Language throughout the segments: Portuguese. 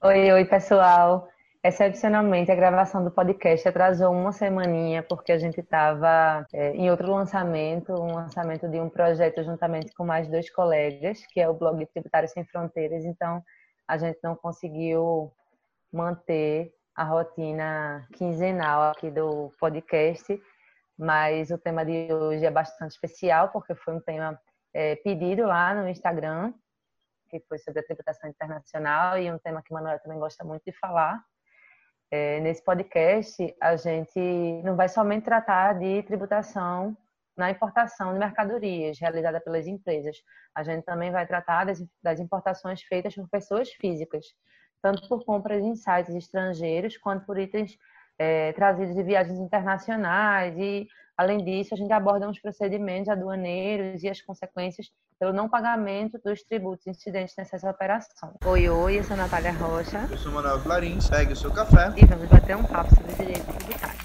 Oi, oi, pessoal. Excepcionalmente, a gravação do podcast atrasou uma semaninha porque a gente estava é, em outro lançamento, um lançamento de um projeto juntamente com mais dois colegas, que é o blog Tributário Sem Fronteiras. Então, a gente não conseguiu manter a rotina quinzenal aqui do podcast, mas o tema de hoje é bastante especial porque foi um tema é, pedido lá no Instagram que foi sobre a tributação internacional e um tema que o Manuel também gosta muito de falar. É, nesse podcast, a gente não vai somente tratar de tributação na importação de mercadorias realizada pelas empresas. A gente também vai tratar das, das importações feitas por pessoas físicas, tanto por compras em sites estrangeiros quanto por itens é, trazidos de viagens internacionais e Além disso, a gente aborda os procedimentos aduaneiros e as consequências pelo não pagamento dos tributos incidentes nessa operação. Oi, oi, eu sou a Natália Rocha. Eu sou Manuel Clarins. Pegue o seu café. E vamos bater um papo sobre direito tributário.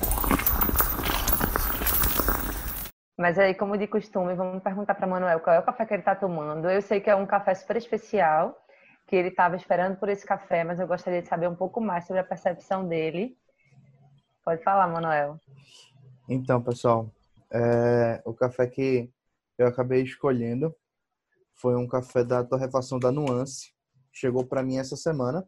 Mas aí, como de costume, vamos perguntar para Manuel qual é o café que ele está tomando. Eu sei que é um café super especial, que ele estava esperando por esse café, mas eu gostaria de saber um pouco mais sobre a percepção dele. Pode falar, Manuel. Então, pessoal, é, o café que eu acabei escolhendo foi um café da torrefação da Nuance. Chegou para mim essa semana.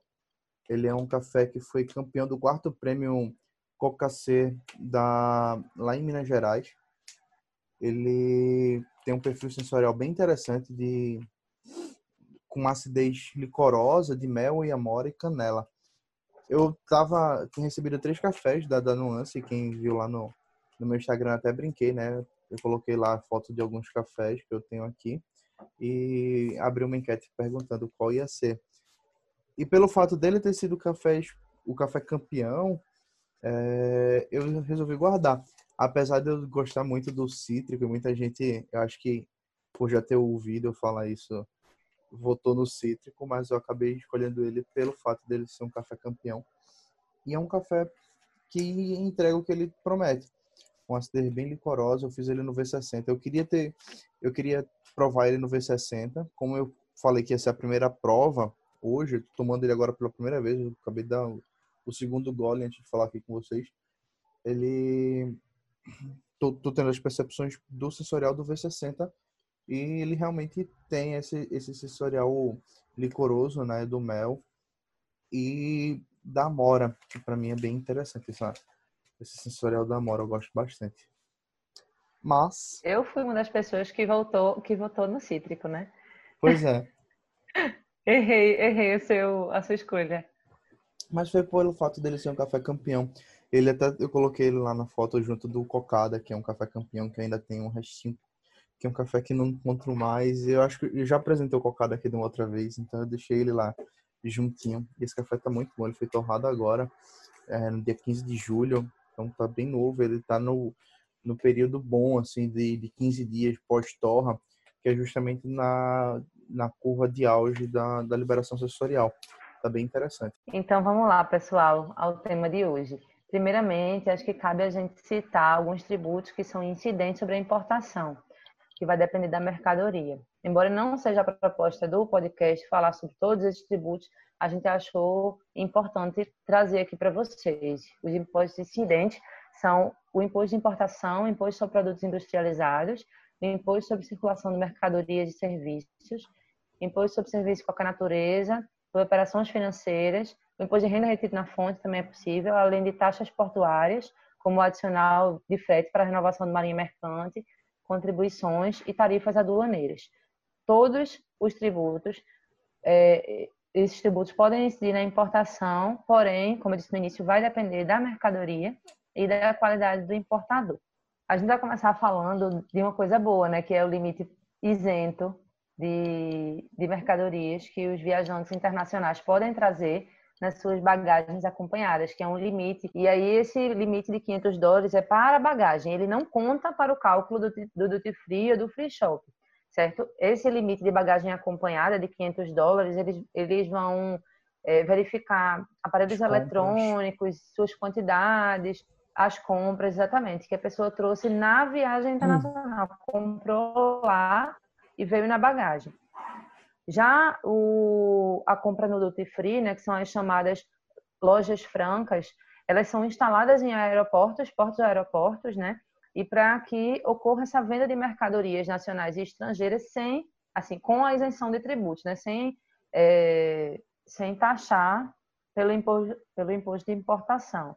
Ele é um café que foi campeão do quarto prêmio Coca-C da lá em Minas Gerais. Ele tem um perfil sensorial bem interessante de com acidez licorosa de mel e amora e canela. Eu tava tinha recebido três cafés da, da Nuance, quem viu lá no no meu Instagram até brinquei, né? Eu coloquei lá foto de alguns cafés que eu tenho aqui e abri uma enquete perguntando qual ia ser. E pelo fato dele ter sido cafés, o café campeão, é, eu resolvi guardar. Apesar de eu gostar muito do cítrico, muita gente, eu acho que por já ter ouvido eu falar isso, votou no cítrico, mas eu acabei escolhendo ele pelo fato dele ser um café campeão. E é um café que entrega o que ele promete com acidez bem licorosa. Eu fiz ele no V60. Eu queria ter, eu queria provar ele no V60. Como eu falei que ia ser a primeira prova hoje, tomando ele agora pela primeira vez, eu acabei de dar o segundo gole antes de falar aqui com vocês. Ele tô, tô tendo as percepções do sensorial do V60 e ele realmente tem esse esse sensorial licoroso, né, do mel e da mora, que para mim é bem interessante, sabe? Esse sensorial da Amora eu gosto bastante. Mas. Eu fui uma das pessoas que voltou, que votou no cítrico, né? Pois é. errei, errei o seu, a sua escolha. Mas foi pelo fato dele ser um café campeão. Ele até eu coloquei ele lá na foto junto do Cocada, que é um café campeão que ainda tem um restinho, que é um café que não encontro mais. Eu acho que eu já apresentei o Cocada aqui de uma outra vez, então eu deixei ele lá juntinho. E esse café tá muito bom, ele foi torrado agora, é, no dia 15 de julho. Então tá bem novo, ele tá no, no período bom, assim, de, de 15 dias pós-torra, que é justamente na, na curva de auge da, da liberação sensorial. Tá bem interessante. Então vamos lá, pessoal, ao tema de hoje. Primeiramente, acho que cabe a gente citar alguns tributos que são incidentes sobre a importação, que vai depender da mercadoria. Embora não seja a proposta do podcast falar sobre todos esses tributos, a gente achou importante trazer aqui para vocês. Os impostos incidentes são o imposto de importação, o imposto sobre produtos industrializados, o imposto sobre circulação de mercadorias e serviços, imposto sobre serviços de qualquer natureza, sobre operações financeiras, o imposto de renda retido na fonte também é possível, além de taxas portuárias, como o adicional de frete para renovação de marinha mercante, contribuições e tarifas aduaneiras. Todos os tributos é, esses tributos podem incidir na importação, porém, como eu disse no início, vai depender da mercadoria e da qualidade do importador. A gente vai começar falando de uma coisa boa, né, que é o limite isento de, de mercadorias que os viajantes internacionais podem trazer nas suas bagagens acompanhadas, que é um limite. E aí esse limite de 500 dólares é para a bagagem, ele não conta para o cálculo do, do duty free ou do free shop certo? Esse limite de bagagem acompanhada de 500 dólares, eles, eles vão é, verificar aparelhos eletrônicos, suas quantidades, as compras, exatamente, que a pessoa trouxe na viagem internacional, hum. comprou lá e veio na bagagem. Já o, a compra no duty free, né, que são as chamadas lojas francas, elas são instaladas em aeroportos, portos aeroportos, né? E para que ocorra essa venda de mercadorias nacionais e estrangeiras sem, assim, com a isenção de tributos, né? Sem, é, sem taxar pelo imposto, pelo imposto de importação.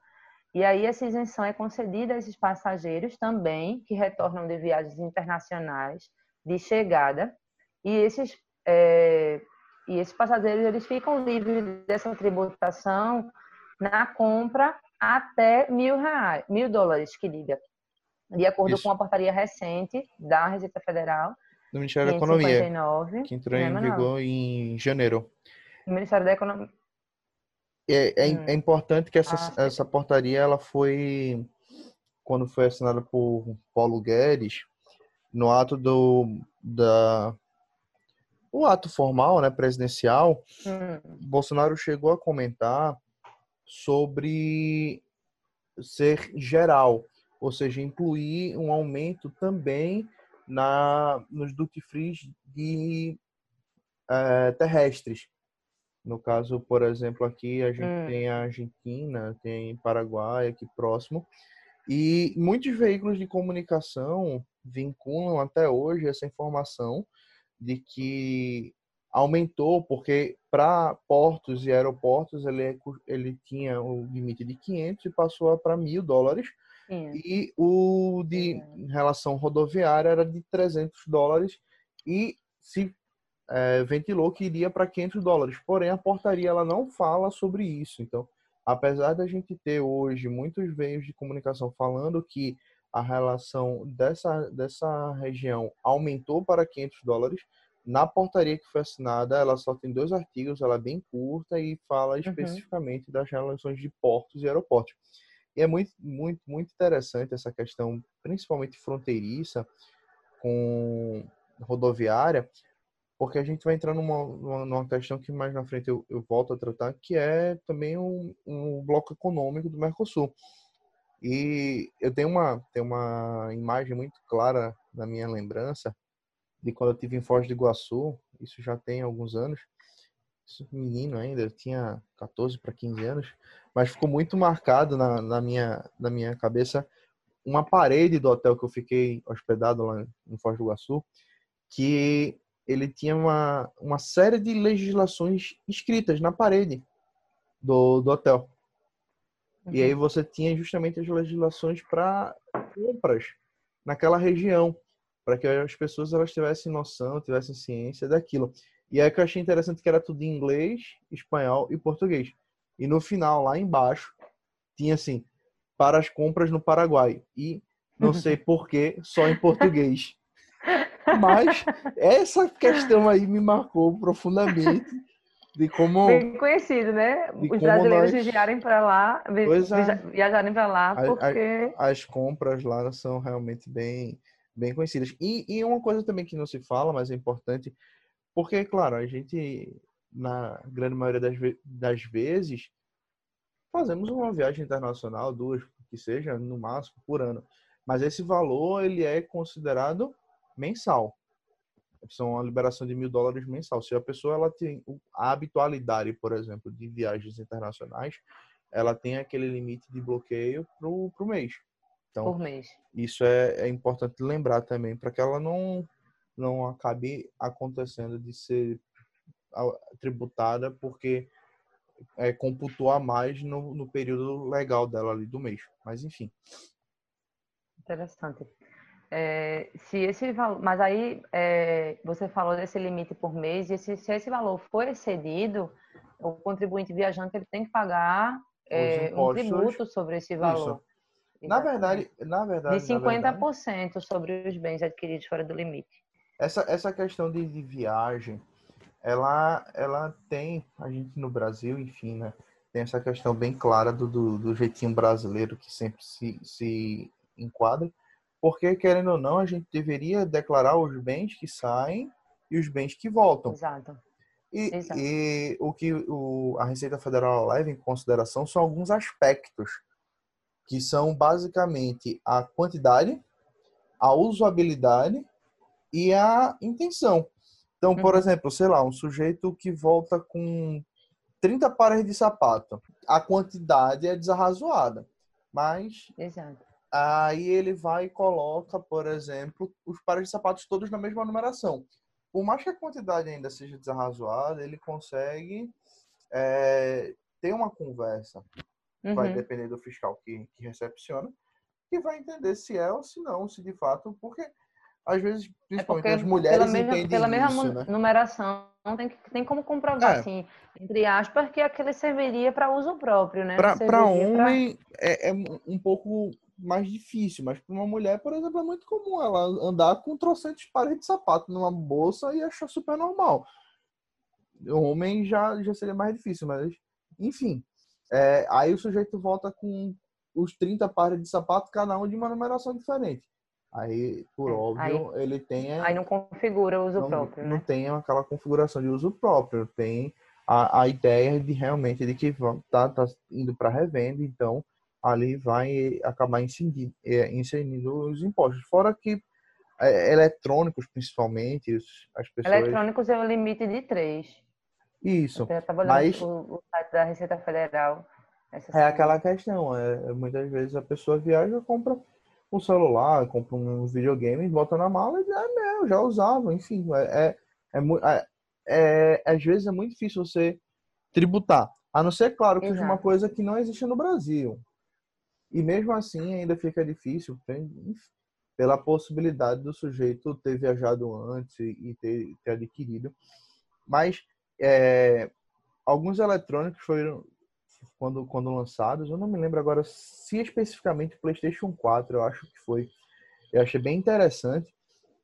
E aí essa isenção é concedida a esses passageiros também que retornam de viagens internacionais de chegada e esses é, e esses passageiros eles ficam livres dessa tributação na compra até mil reais, mil dólares, que diga, de acordo Isso. com a portaria recente da Receita Federal do Ministério da Economia, que entrou em vigor em janeiro. O Ministério da Economia. É, é, hum. é importante que essa, ah, essa portaria ela foi quando foi assinada por Paulo Guedes no ato do da o ato formal, né, presidencial, hum. Bolsonaro chegou a comentar sobre ser geral, ou seja, incluir um aumento também na nos duty free de é, terrestres. No caso, por exemplo, aqui a gente hum. tem a Argentina, tem Paraguai aqui próximo, e muitos veículos de comunicação vinculam até hoje essa informação de que aumentou, porque para portos e aeroportos ele, é ele tinha o limite de 500 e passou para mil dólares. Sim. E o de em relação rodoviária era de 300 dólares e se é, ventilou que iria para 500 dólares. Porém, a portaria ela não fala sobre isso. Então, apesar da gente ter hoje muitos meios de comunicação falando que a relação dessa, dessa região aumentou para 500 dólares. Na portaria que foi assinada, ela só tem dois artigos, ela é bem curta e fala uhum. especificamente das relações de portos e aeroportos. E é muito, muito, muito interessante essa questão, principalmente fronteiriça, com rodoviária, porque a gente vai entrar numa, numa questão que mais na frente eu, eu volto a tratar, que é também um, um bloco econômico do Mercosul. E eu tenho uma, tenho uma imagem muito clara na minha lembrança de quando eu tive em Foz do Iguaçu, isso já tem alguns anos, menino ainda, eu tinha 14 para 15 anos, mas ficou muito marcado na, na, minha, na minha cabeça uma parede do hotel que eu fiquei hospedado lá em Foz do Iguaçu, que ele tinha uma, uma série de legislações escritas na parede do, do hotel. Uhum. E aí uhum. você tinha justamente as legislações para compras naquela região, para que as pessoas elas tivessem noção, tivessem ciência daquilo. E aí que eu achei interessante que era tudo em inglês, espanhol e português. E no final, lá embaixo, tinha assim, para as compras no Paraguai. E não sei porquê, só em português. Mas essa questão aí me marcou profundamente de como bem conhecido, né? Os brasileiros nós... viajarem para lá, é. viajarem para lá, porque as compras lá são realmente bem bem conhecidas. E, e uma coisa também que não se fala, mas é importante, porque claro, a gente na grande maioria das, das vezes fazemos uma viagem internacional, duas que seja, no máximo por ano. Mas esse valor ele é considerado mensal são a liberação de mil dólares mensal. Se a pessoa ela tem a habitualidade, por exemplo, de viagens internacionais, ela tem aquele limite de bloqueio para o mês. Então, Por mês. isso é, é importante lembrar também, para que ela não, não acabe acontecendo de ser tributada porque é, computou a mais no, no período legal dela ali do mês. Mas enfim. Interessante. É, se esse valor, mas aí é, você falou desse limite por mês, e se, se, esse valor for excedido, o contribuinte viajante ele tem que pagar é, um tributo sobre esse valor. Na verdade, na verdade. De 50% verdade, sobre os bens adquiridos fora do limite. Essa, essa questão de, de, viagem, ela, ela tem, a gente no Brasil, enfim, né, tem essa questão bem clara do, do, do jeitinho brasileiro que sempre se, se enquadra porque, querendo ou não, a gente deveria declarar os bens que saem e os bens que voltam. Exato. E, Exato. e o que o, a Receita Federal leva em consideração são alguns aspectos, que são basicamente a quantidade, a usabilidade e a intenção. Então, por uhum. exemplo, sei lá, um sujeito que volta com 30 pares de sapato. A quantidade é desarrazoada. Mas Exato. aí ele vai e coloca, por exemplo, os pares de sapatos todos na mesma numeração. Por mais que a quantidade ainda seja desarrazoada, ele consegue é, ter uma conversa. Uhum. Vai depender do fiscal que, que recepciona, que vai entender se é ou se não, se de fato, porque às vezes, principalmente é as mulheres pela mesma, entendem pela mesma isso, né? numeração, tem, tem como comprovar, é. assim, entre aspas, que aquele serviria para uso próprio, né? Para homem pra... É, é um pouco mais difícil, mas para uma mulher, por exemplo, é muito comum ela andar com trocentos pares de sapato numa bolsa e achar super normal. O homem já, já seria mais difícil, mas enfim. É, aí o sujeito volta com os 30 pares de sapato, cada um de uma numeração diferente. Aí, por é, óbvio, aí, ele tem. Aí não configura o uso não, próprio. Não né? tem aquela configuração de uso próprio. Tem a, a ideia de realmente de que tá, tá indo para revenda, então ali vai acabar incidindo, é, os impostos. Fora que é, eletrônicos, principalmente, as pessoas. Eletrônicos é o limite de 3. Isso. Eu estava olhando mas... o, o site da Receita Federal. é aquela questão. É, muitas vezes a pessoa viaja, compra um celular, compra um videogame, bota na mala e é meu, já usava, enfim. É, é, é, é, às vezes é muito difícil você tributar. A não ser, claro, que Exato. seja uma coisa que não existe no Brasil. E mesmo assim ainda fica difícil pela possibilidade do sujeito ter viajado antes e ter, ter adquirido. Mas é, alguns eletrônicos foram, quando, quando lançados. Eu não me lembro agora se especificamente o PlayStation 4, eu acho que foi. Eu achei bem interessante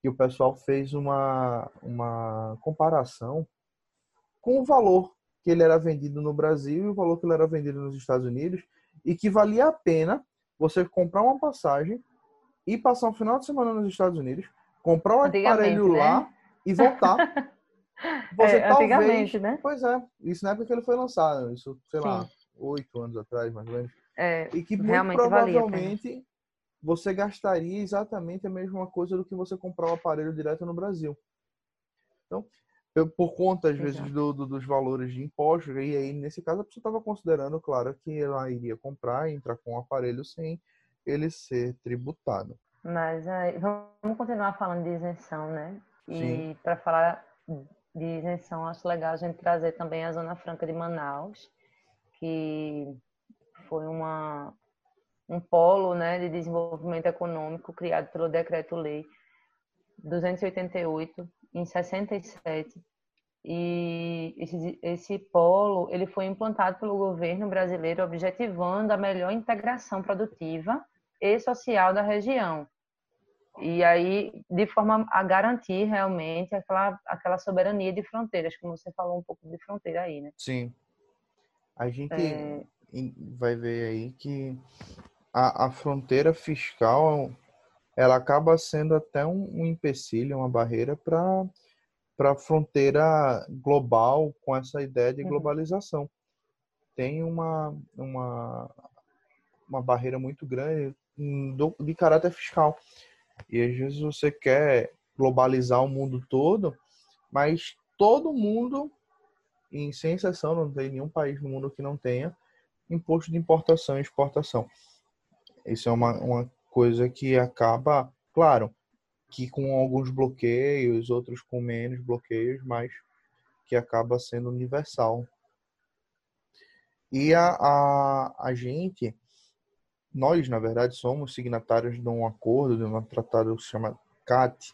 que o pessoal fez uma, uma comparação com o valor que ele era vendido no Brasil e o valor que ele era vendido nos Estados Unidos e que valia a pena você comprar uma passagem e passar um final de semana nos Estados Unidos, comprar um aparelho né? lá e voltar. Você é, talvez, né? Pois é, isso na época que ele foi lançado, isso, sei Sim. lá, oito anos atrás, mais ou menos. É, e que muito provavelmente você gastaria exatamente a mesma coisa do que você comprar o um aparelho direto no Brasil. Então, eu, por conta, às vezes, do, do, dos valores de impostos, e aí, nesse caso, a pessoa estava considerando, claro, que ela iria comprar e entrar com o um aparelho sem ele ser tributado. Mas aí, vamos continuar falando de isenção, né? E para falar de isenção, acho legal a gente trazer também a Zona Franca de Manaus, que foi uma, um polo né, de desenvolvimento econômico criado pelo Decreto-Lei 288 em 67 e esse, esse polo ele foi implantado pelo governo brasileiro objetivando a melhor integração produtiva e social da região. E aí de forma a garantir realmente aquela aquela soberania de fronteiras como você falou um pouco de fronteira aí né? Sim a gente é... vai ver aí que a, a, fronteira fiscal ela acaba sendo até um, um empecilho, uma barreira para para a fronteira global com essa ideia de uhum. globalização. Tem uma, uma, uma barreira muito grande do, de caráter fiscal. E às vezes você quer globalizar o mundo todo, mas todo mundo e sem exceção, não tem nenhum país no mundo que não tenha imposto de importação e exportação. Isso é uma, uma coisa que acaba, claro, que com alguns bloqueios, outros com menos bloqueios, mas que acaba sendo universal. E a, a, a gente, nós, na verdade, somos signatários de um acordo, de um tratado que se chama CAT,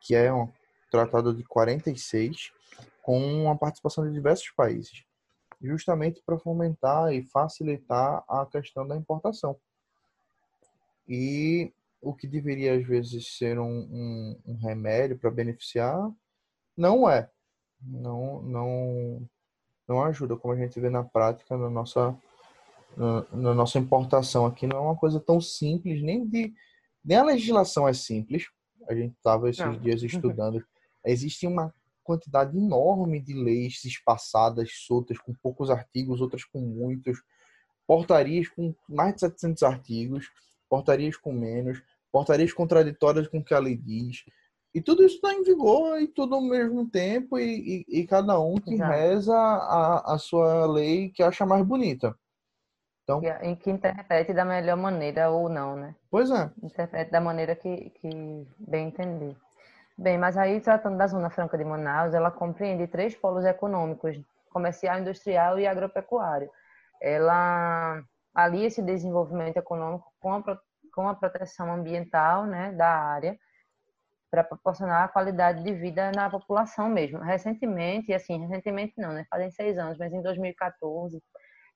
que é um tratado de 46, com a participação de diversos países, justamente para fomentar e facilitar a questão da importação. E o que deveria às vezes ser um, um, um remédio para beneficiar, não é. Não, não, não ajuda, como a gente vê na prática, na nossa, na, na nossa importação aqui, não é uma coisa tão simples, nem de nem a legislação é simples. A gente estava esses não. dias estudando. Existe uma quantidade enorme de leis espaçadas, soltas, com poucos artigos, outras com muitos, portarias com mais de 700 artigos, portarias com menos, portarias contraditórias com o que a lei diz. E tudo isso está em vigor e tudo ao mesmo tempo, e, e, e cada um que Exato. reza a, a sua lei que acha mais bonita. Então, em que interprete da melhor maneira ou não, né? Pois é. Interprete da maneira que, que bem entender. Bem, mas aí, tratando da Zona Franca de Manaus, ela compreende três polos econômicos, comercial, industrial e agropecuário. Ela alia esse desenvolvimento econômico com a, com a proteção ambiental né, da área, para proporcionar a qualidade de vida na população mesmo. Recentemente, assim, recentemente não, né? Fazem seis anos, mas em 2014,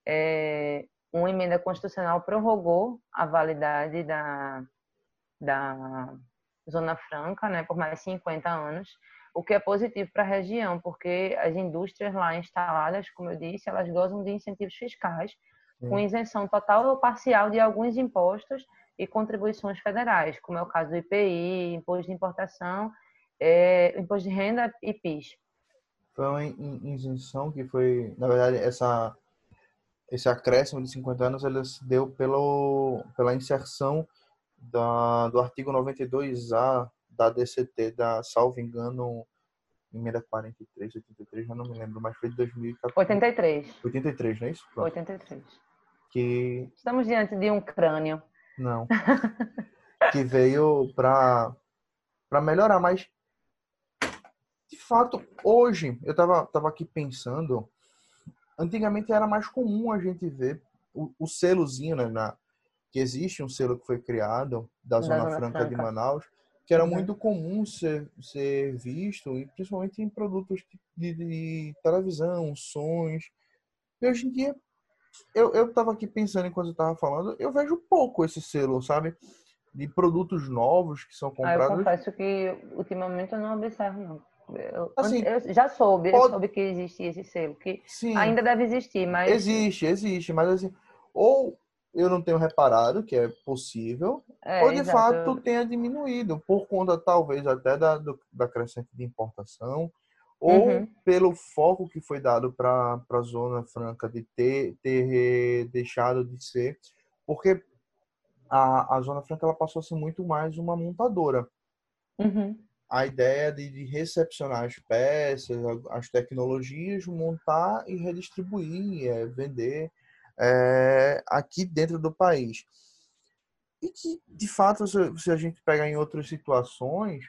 é, uma emenda constitucional prorrogou a validade da, da Zona Franca, né, por mais 50 anos, o que é positivo para a região, porque as indústrias lá instaladas, como eu disse, elas gozam de incentivos fiscais, com isenção total ou parcial de alguns impostos e contribuições federais, como é o caso do IPI, Imposto de Importação, é, Imposto de Renda e PIS. Foi uma isenção que foi, na verdade, essa, esse acréscimo de 50 anos ele se deu pelo, pela inserção da, do artigo 92A da DCT, da, salvo engano, emenda 43, 83, já não me lembro, mas foi de 2014. 83. 83, não é isso? Pronto. 83. Que... Estamos diante de um crânio não. que veio para para melhorar, mas de fato, hoje eu tava tava aqui pensando, antigamente era mais comum a gente ver o, o selozinho, né, na, que existe um selo que foi criado da Zona, Zona Franca, Franca, de Manaus, que era uhum. muito comum ser, ser visto, e principalmente em produtos de, de televisão, sons. E hoje em dia eu, eu tava aqui pensando enquanto eu tava falando, eu vejo pouco esse selo, sabe? De produtos novos que são comprados. Ah, eu confesso que ultimamente eu não observo, não. Eu, assim, eu já soube, pode... eu soube que existia esse selo, que Sim, ainda deve existir, mas. Existe, existe, mas assim, ou eu não tenho reparado que é possível, é, ou de exato. fato tenha diminuído, por conta talvez até da, do, da crescente de importação, ou uhum. pelo foco que foi dado para a Zona Franca de ter, ter deixado de ser, porque a, a Zona Franca ela passou a ser muito mais uma montadora. Uhum. A ideia de, de, recepcionar as peças, as tecnologias, montar e redistribuir, é, vender é, aqui dentro do país. E que, de fato, se, se a gente pegar em outras situações,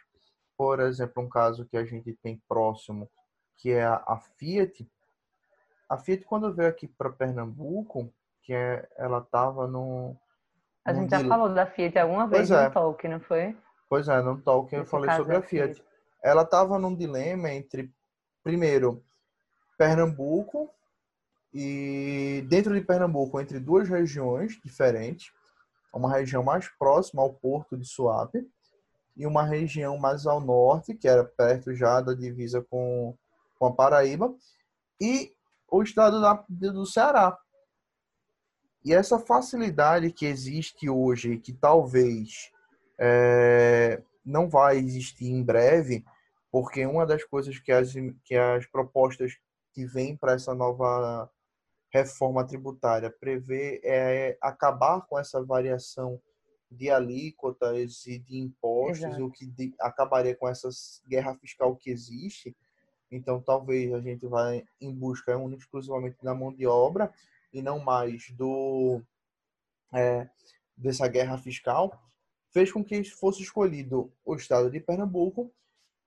por exemplo, um caso que a gente tem próximo, que é a Fiat. A Fiat, quando veio aqui para Pernambuco, que é, ela estava no. A gente já falou da Fiat alguma vez pois no é. Talk, não foi? Pois é, no Talk eu falei sobre a Fiat. Fiat. Ela estava num dilema entre, primeiro, Pernambuco e dentro de Pernambuco, entre duas regiões diferentes. Uma região mais próxima ao porto de Suape e uma região mais ao norte, que era perto já da divisa com, com a Paraíba, e o estado da, do Ceará. E essa facilidade que existe hoje, que talvez é, não vai existir em breve, porque uma das coisas que as, que as propostas que vêm para essa nova reforma tributária prevê é acabar com essa variação de alíquotas e de impostos, Exato. o que de, acabaria com essa guerra fiscal que existe. Então, talvez a gente vai em busca única exclusivamente da mão de obra e não mais do é, dessa guerra fiscal, fez com que fosse escolhido o estado de Pernambuco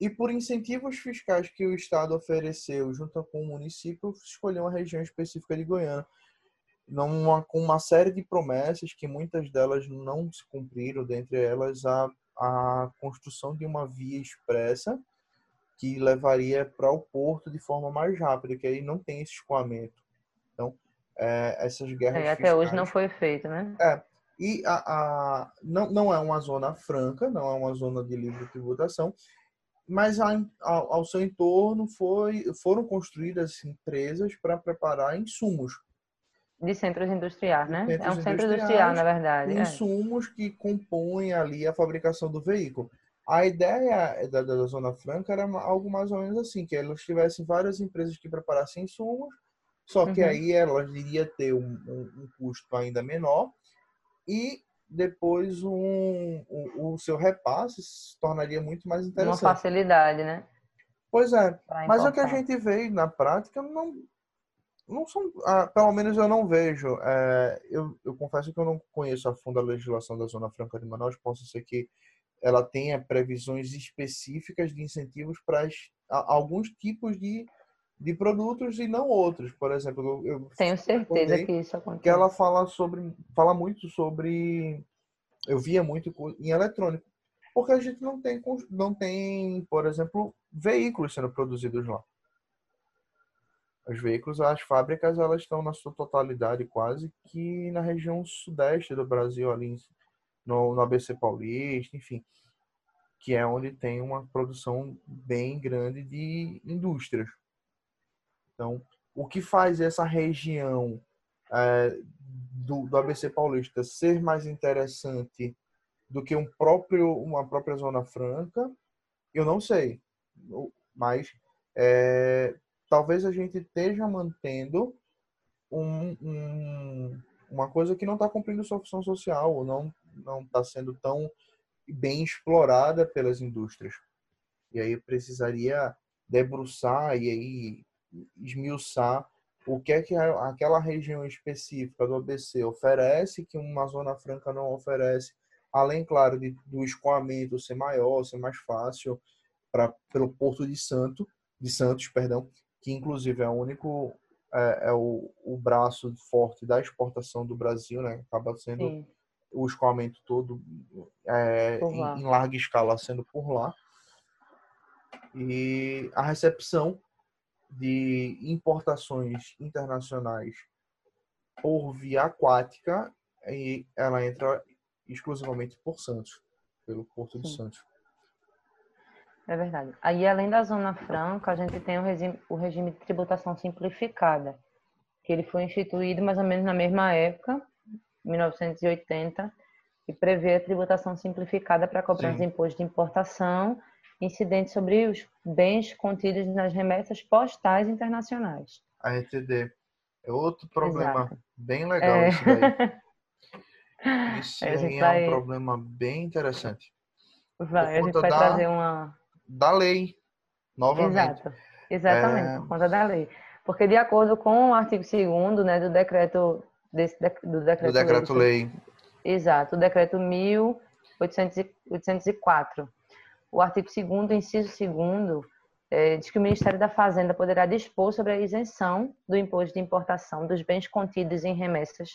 e por incentivos fiscais que o estado ofereceu junto com o município, escolheu uma região específica de Goiânia numa, com uma série de promessas que muitas delas não se cumpriram, dentre elas a, a construção de uma via expressa que levaria para o porto de forma mais rápida, que aí não tem esse escoamento. Então, é, essas guerras. É, até fiscais, hoje não foi feito, né? É. E a, a, não, não é uma zona franca, não é uma zona de livre tributação, mas ao seu entorno foi, foram construídas empresas para preparar insumos de centros industriais, né? Centros é um centro industrial, na verdade. É. Insumos é. que compõem ali a fabricação do veículo. A ideia da, da, Zona Franca era algo mais ou menos assim, que elas tivessem várias empresas que preparassem insumos, só que uhum. aí elas iriam ter um, um, um, custo ainda menor e depois um, o, o seu repasse se tornaria muito mais interessante. Uma facilidade, né? Pois é, mas o que a gente vê na prática não, não são, ah, pelo menos eu não vejo. É, eu, eu confesso que eu não conheço a fundo a legislação da Zona Franca de Manaus, posso ser que ela tenha previsões específicas de incentivos para alguns tipos de, de produtos e não outros. Por exemplo, eu tenho certeza que isso acontece. Que ela fala sobre, fala muito sobre, eu via muito em eletrônico, porque a gente não tem, não tem, por exemplo, veículos sendo produzidos lá. Os veículos, as fábricas, elas estão na sua totalidade quase que na região sudeste do Brasil, ali no, no ABC Paulista, enfim, que é onde tem uma produção bem grande de indústrias. Então, o que faz essa região é, do, do ABC Paulista ser mais interessante do que um próprio, uma própria Zona Franca, eu não sei. Mas é, talvez a gente esteja mantendo um, um, uma coisa que não está cumprindo sua função social, ou não não está sendo tão bem explorada pelas indústrias. E aí precisaria debruçar e aí esmiuçar o que é que aquela região específica do ABC oferece que uma zona franca não oferece, além, claro, de, do escoamento ser maior, ser mais fácil para pelo Porto de Santo, de Santos, perdão, que inclusive é o único é, é o, o braço forte da exportação do Brasil, né? Acaba sendo Sim o escoamento todo é, em, em, larga escala sendo por lá. E a recepção de importações internacionais por via aquática, e ela entra exclusivamente por Santos, pelo Porto de Sim. Santos. É verdade. Aí, além da Zona Franca, a gente tem o regime, o regime de tributação simplificada, que ele foi instituído mais ou menos na mesma época 1980, que prevê a tributação simplificada para cobrar os impostos de importação incidentes sobre os bens contidos nas remessas postais internacionais. A RTD. É outro problema Exato. bem legal é. isso daí. Isso aí vai... é um problema bem interessante. Vai, a gente vai da, trazer uma... Da lei, novamente. Exato. Exatamente, é... por conta da lei. Porque de acordo com o artigo 2 né, do decreto desse, do decreto, do decreto. Exato, o decreto 1804. O artigo 2 inciso 2 é, diz que o Ministério da Fazenda poderá dispor sobre a isenção do imposto de importação dos bens contidos em remessas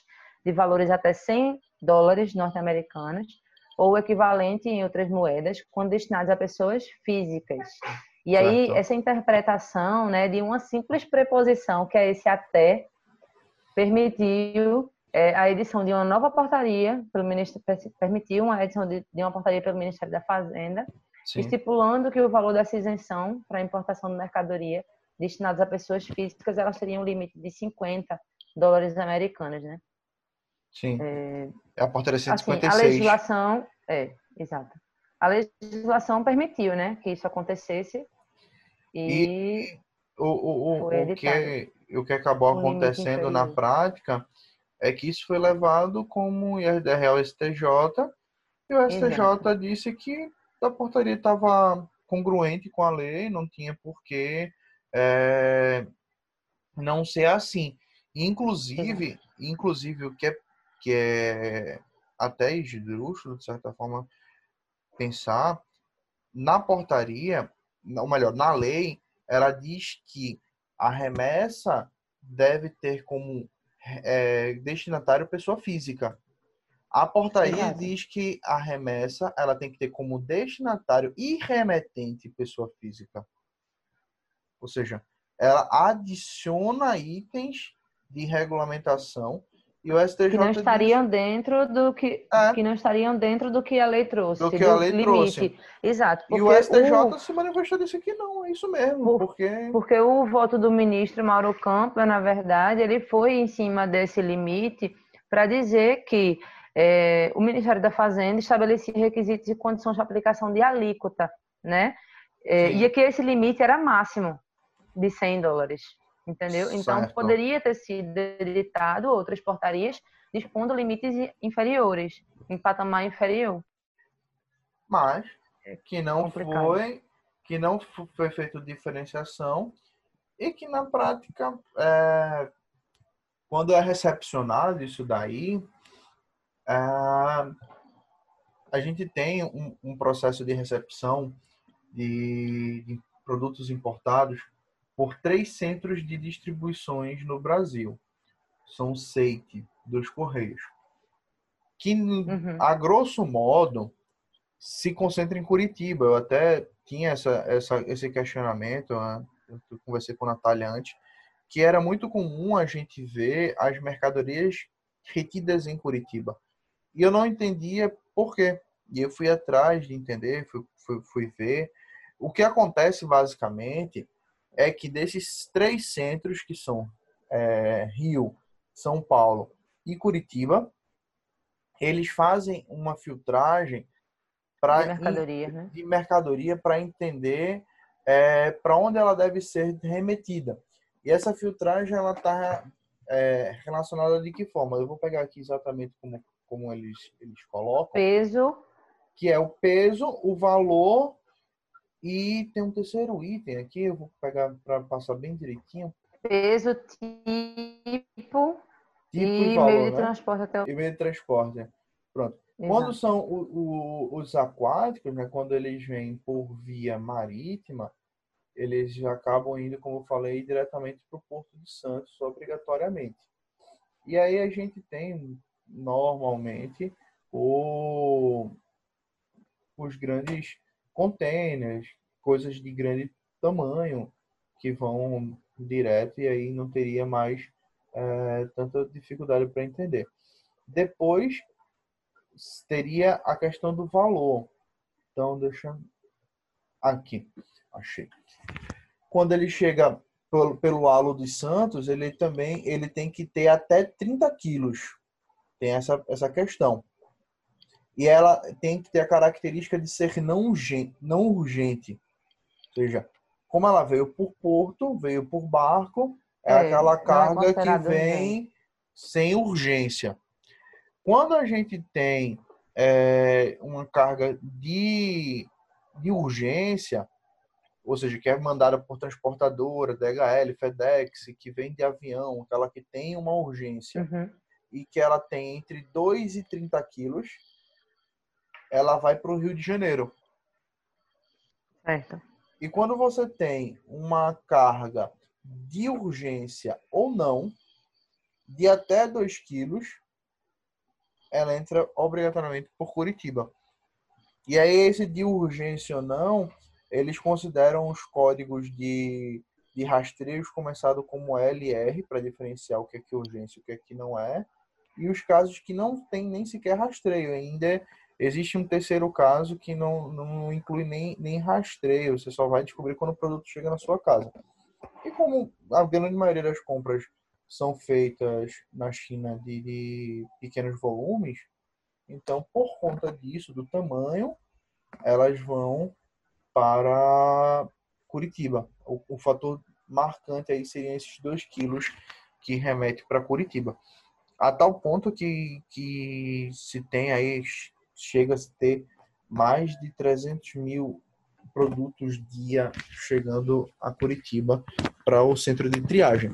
de valores até 100 dólares norte-americanos ou equivalente em outras moedas quando destinados a pessoas físicas. E aí, certo. essa interpretação né, de uma simples preposição, que é esse até, permitiu é, a edição de uma nova portaria pelo Ministério permitiu uma edição de, de, uma portaria pelo Ministério da Fazenda, Sim. estipulando que o valor dessa isenção para importação de mercadoria destinadas a pessoas físicas, elas teriam um limite de 50 dólares americanos, né? Sim. É, é a portaria 156. Assim, a legislação, é, exato. A legislação permitiu, né, que isso acontecesse e, e o, o, o, o que o que acabou acontecendo na prática é que isso foi levado como IRDR ao STJ e o STJ Exato. disse que a portaria estava congruente com a lei, não tinha por que é, não ser assim. Inclusive, inclusive o que é, que é até esdrúxulo, de certa forma, pensar, na portaria, ou melhor, na lei, ela diz que a remessa deve ter como é, destinatário pessoa física. A portaria diz que a remessa ela tem que ter como destinatário e remetente pessoa física. Ou seja, ela adiciona itens de regulamentação e o STJ que não estariam diz... dentro do que, é. que não estariam dentro do que a lei trouxe. Do que a lei limite. trouxe. Exato. E o STJ o... se manifestou disse que não, é isso mesmo. Por, porque... porque o voto do ministro Mauro Campos, na verdade, ele foi em cima desse limite para dizer que é, o Ministério da Fazenda estabelecia requisitos e condições de aplicação de alíquota, né? É, e que esse limite era máximo de 100 dólares. Entendeu? Então, certo. poderia ter sido editado outras portarias dispondo limites inferiores, em patamar inferior. Mas que não Complicado. foi que não foi feito diferenciação e que na prática é, quando é recepcionado isso daí é, a gente tem um, um, processo de recepção de, de produtos importados por três centros de distribuições no Brasil. São SEIT dos Correios. Que, uhum. a grosso modo, se concentra em Curitiba. Eu até tinha essa, essa, esse questionamento, né? eu conversei com a Natália antes, que era muito comum a gente ver as mercadorias retidas em Curitiba. E eu não entendia por quê. E eu fui atrás de entender, fui, fui, fui ver. O que acontece basicamente é que desses três centros que são é, Rio, São Paulo e Curitiba, eles fazem uma filtragem para de mercadoria, né? mercadoria para entender é, para onde ela deve ser remetida. E essa filtragem ela está é, relacionada de que forma? Eu vou pegar aqui exatamente como, como eles, eles colocam. Peso. Que é o peso, o valor e tem um terceiro item aqui, eu vou pegar para passar bem direitinho. Peso, tipo, tipo e, valor, meio de né? transporte até o... E meio de transporte. Pronto. Exato. Quando são o, o, os aquáticos, né, quando eles vêm por via marítima, eles acabam indo, como eu falei, diretamente para o Porto de Santos, obrigatoriamente. E aí a gente tem, normalmente, o, os grandes containers, coisas de grande tamanho que vão direto e aí não teria mais é, tanta dificuldade para entender. Depois teria a questão do valor. Então, deixa aqui, achei. Quando ele chega pelo, pelo halo dos Santos, ele também ele tem que ter até 30 quilos. Tem essa, essa questão. E ela tem que ter a característica de ser não urgente, não urgente. Ou seja, como ela veio por porto, veio por barco, é, é aquela é carga é que vem sem urgência. Quando a gente tem é, uma carga de, de urgência, ou seja, que é mandada por transportadora, DHL, FedEx, que vem de avião, aquela que tem uma urgência, uhum. E que ela tem entre 2 e 30 quilos, ela vai para o Rio de Janeiro. Certo. E quando você tem uma carga de urgência ou não, de até 2 quilos, ela entra obrigatoriamente por Curitiba. E aí, esse de urgência ou não, eles consideram os códigos de, de rastreios começado como LR, para diferenciar o que é que é urgência e o que é que não é, e os casos que não tem nem sequer rastreio, ainda Existe um terceiro caso que não, não inclui nem, nem rastreio, você só vai descobrir quando o produto chega na sua casa. E como a grande maioria das compras são feitas na China de, de pequenos volumes, então por conta disso, do tamanho, elas vão para Curitiba. O, o fator marcante aí seriam esses 2 quilos que remete para Curitiba. A tal ponto que, que se tem aí chega a ter mais de 300 mil produtos dia chegando a Curitiba para o centro de triagem.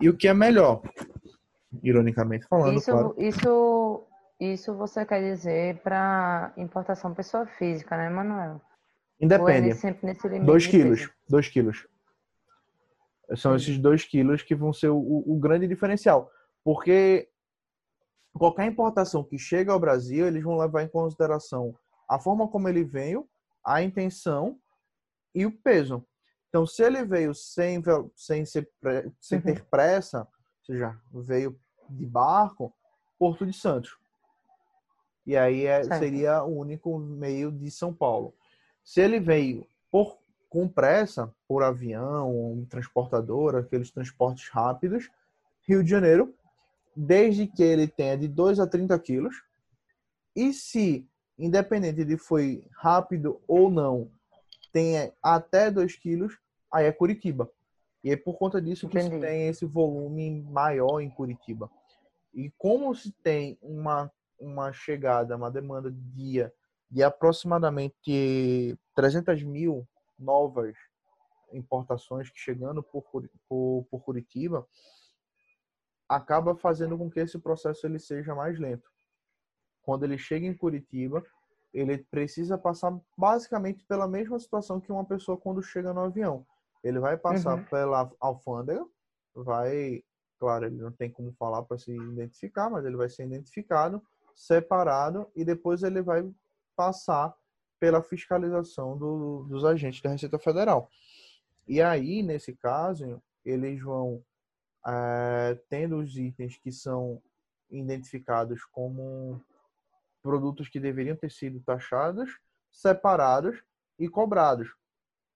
E o que é melhor, ironicamente falando, isso, claro. Isso, isso você quer dizer para importação pessoa física, né, Manuel? Independe. É sempre nesse limite 2 quilos. 2 quilos. São esses 2 quilos que vão ser o, o grande diferencial. Porque qualquer importação que chega ao Brasil, eles vão levar em consideração a forma como ele veio, a intenção e o peso. Então, se ele veio sem, sem, ser, sem ter uhum. pressa, ou seja, veio de barco, Porto de Santos. E aí é, seria o único meio de São Paulo. Se ele veio por, com pressa, por avião, transportadora, aqueles transportes rápidos, Rio de Janeiro, desde que ele tenha de 2 a 30 quilos. E se, independente de foi rápido ou não, tenha até 2 quilos, aí é Curitiba. E é por conta disso que se tem esse volume maior em Curitiba. E como se tem uma, uma chegada, uma demanda de dia de aproximadamente 300 mil novas importações que chegando por, por, por Curitiba, acaba fazendo com que esse processo ele seja mais lento. Quando ele chega em Curitiba, ele precisa passar basicamente pela mesma situação que uma pessoa quando chega no avião. Ele vai passar uhum. pela alfândega, vai, claro, ele não tem como falar para se identificar, mas ele vai ser identificado, separado e depois ele vai passar pela fiscalização do, dos agentes da Receita Federal. E aí, nesse caso, eles vão é, tendo os itens que são identificados como produtos que deveriam ter sido taxados, separados e cobrados.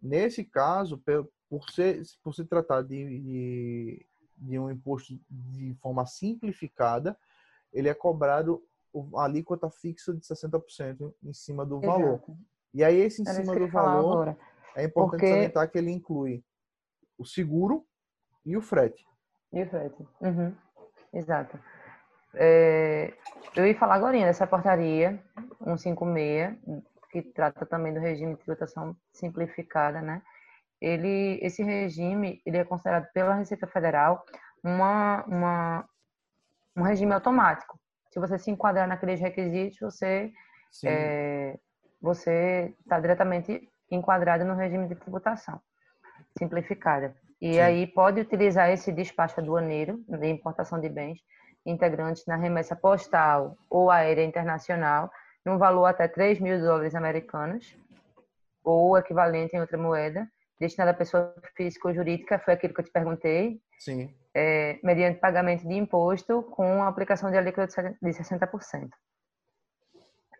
Nesse caso, por, ser, por se tratar de, de, de um imposto de forma simplificada, ele é cobrado a alíquota fixa de 60% em cima do valor. Exato. E aí, esse em Era cima do valor, é importante Porque... salientar que ele inclui o seguro e o frete. E o frete. Uhum. Exato. É, eu ia falar agora dessa portaria 156, que trata também do regime de tributação simplificada, né? Ele, esse regime, ele é considerado pela Receita Federal uma, uma, um regime automático. Se você se enquadrar naqueles requisitos, você é, você está diretamente enquadrado no regime de tributação simplificada. E Sim. aí pode utilizar esse despacho aduaneiro de importação de bens integrantes na remessa postal ou aérea internacional, num valor até 3 mil dólares americanos, ou equivalente em outra moeda, destinada à pessoa física ou jurídica, foi aquilo que eu te perguntei. Sim. É, mediante pagamento de imposto com a aplicação de alíquota de 60%.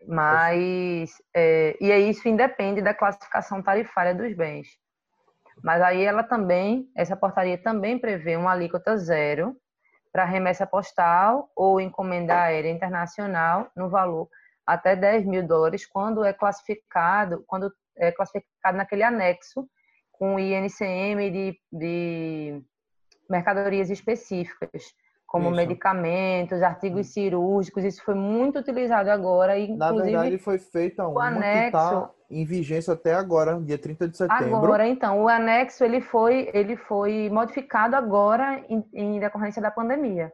Mas, é, e aí isso independe da classificação tarifária dos bens. Mas aí ela também, essa portaria também prevê uma alíquota zero para remessa postal ou encomenda aérea internacional no valor até 10 mil dólares quando é classificado, quando é classificado naquele anexo com INCM de, de mercadorias específicas, como isso. medicamentos, artigos hum. cirúrgicos. Isso foi muito utilizado agora. E, Na verdade, foi feita uma anexo, que está em vigência até agora, dia 30 de setembro. Agora, então, o anexo ele foi, ele foi modificado agora em, em decorrência da pandemia.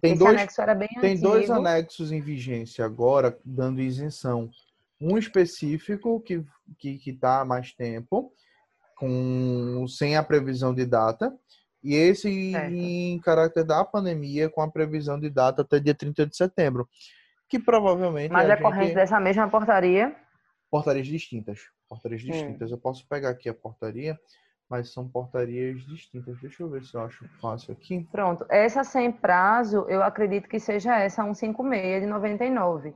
Tem, Esse dois, anexo era bem tem antigo. dois anexos em vigência agora, dando isenção. Um específico que está que, que tá há mais tempo, com, sem a previsão de data, e esse certo. em caráter da pandemia, com a previsão de data até dia 30 de setembro. Que provavelmente. Mas é corrente gente... dessa mesma portaria? Portarias distintas. Portarias hum. distintas. Hum. Eu posso pegar aqui a portaria, mas são portarias distintas. Deixa eu ver se eu acho fácil aqui. Pronto. Essa sem prazo, eu acredito que seja essa 156 de 99.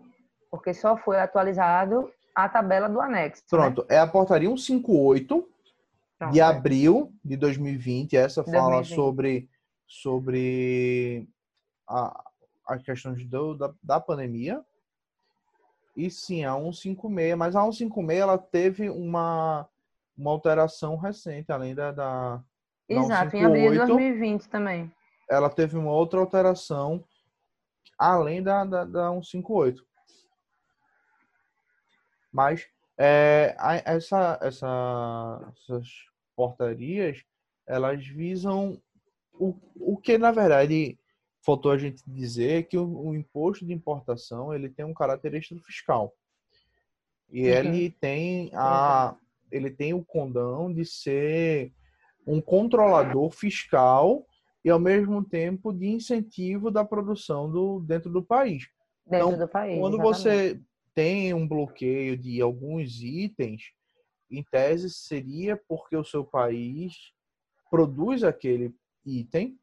Porque só foi atualizado a tabela do anexo. Né? Pronto. Né? É a portaria 158 Pronto, de abril de 2020. Essa fala 2020. sobre, sobre a, as questões do, da, da pandemia, e sim, a 156, mas a 156 ela teve uma, uma alteração recente, além da. da Exato, da em abril de 2020 também. Ela teve uma outra alteração além da, da, da 158. Mas é, essa, essa, essas portarias, elas visam o, o que, na verdade, faltou a gente dizer que o, o imposto de importação ele tem um caráter extrafiscal. E uhum. ele tem a ele tem o condão de ser um controlador fiscal e ao mesmo tempo de incentivo da produção do dentro do país. Dentro então, do país. Quando exatamente. você tem um bloqueio de alguns itens, em tese seria porque o seu país produz aquele item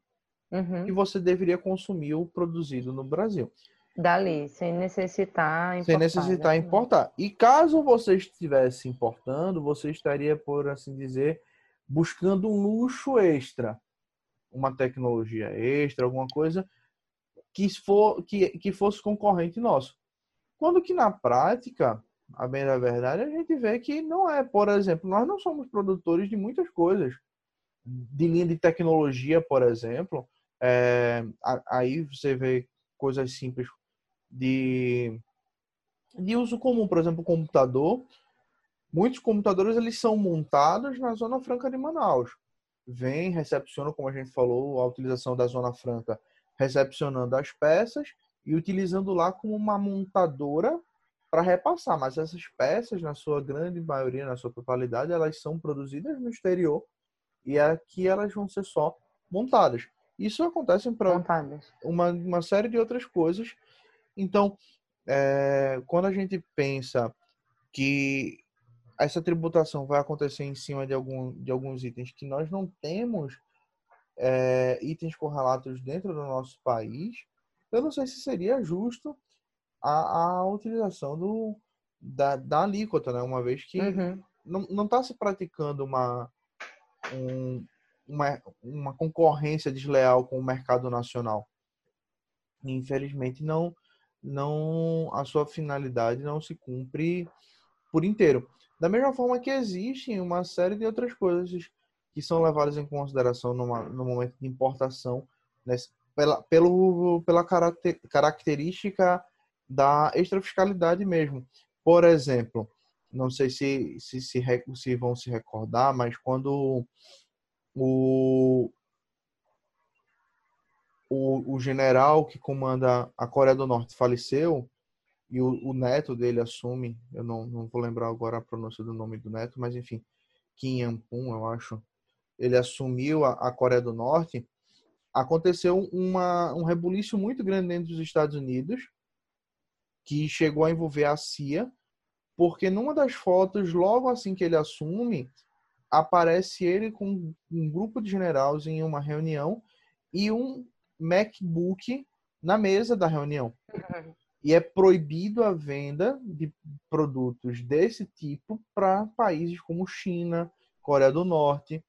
uhum. e você deveria consumir o produzido no Brasil. Dali, sem necessitar importar. Sem necessitar né? importar. E caso você estivesse importando, você estaria, por assim dizer, buscando um luxo extra, uma tecnologia extra, alguma coisa que, for, que, que fosse concorrente nosso. Quando que na prática, a bem da verdade, a gente vê que não é, por exemplo, nós não somos produtores de muitas coisas. de linha de tecnologia, por exemplo, é, aí você vê coisas simples de, de uso comum, por exemplo, computador. Muitos computadores eles são montados na Zona Franca de Manaus. Vem, recepciona, como a gente falou, a utilização da Zona Franca, recepcionando as peças e utilizando lá como uma montadora para repassar. Mas essas peças, na sua grande maioria, na sua totalidade, elas são produzidas no exterior e aqui elas vão ser só montadas. Isso acontece para uma, uma série de outras coisas. Então, é, quando a gente pensa que essa tributação vai acontecer em cima de, algum, de alguns itens que nós não temos é, itens correlatos dentro do nosso país, eu não sei se seria justo a, a utilização do, da, da alíquota, né? uma vez que uhum. não está se praticando uma, um, uma, uma concorrência desleal com o mercado nacional. Infelizmente, não, não a sua finalidade não se cumpre por inteiro. Da mesma forma que existem uma série de outras coisas que são levadas em consideração numa, no momento de importação, né, pela, pelo, pela caracter, característica da extrafiscalidade mesmo. Por exemplo, não sei se, se, se, se vão se recordar, mas quando o, o, o general que comanda a Coreia do Norte faleceu e o, o, neto dele assume, eu não, não vou lembrar agora a pronúncia do nome do neto, mas enfim, Kim Yampun, eu acho, ele assumiu a, a Coreia do Norte, aconteceu uma, um rebuliço muito grande dentro dos Estados Unidos, que chegou a envolver a CIA, porque numa das fotos, logo assim que ele assume, aparece ele com um grupo de generais em uma reunião e um MacBook na mesa da reunião. Uhum. E é proibido a venda de produtos desse tipo para países como China, Coreia do Norte.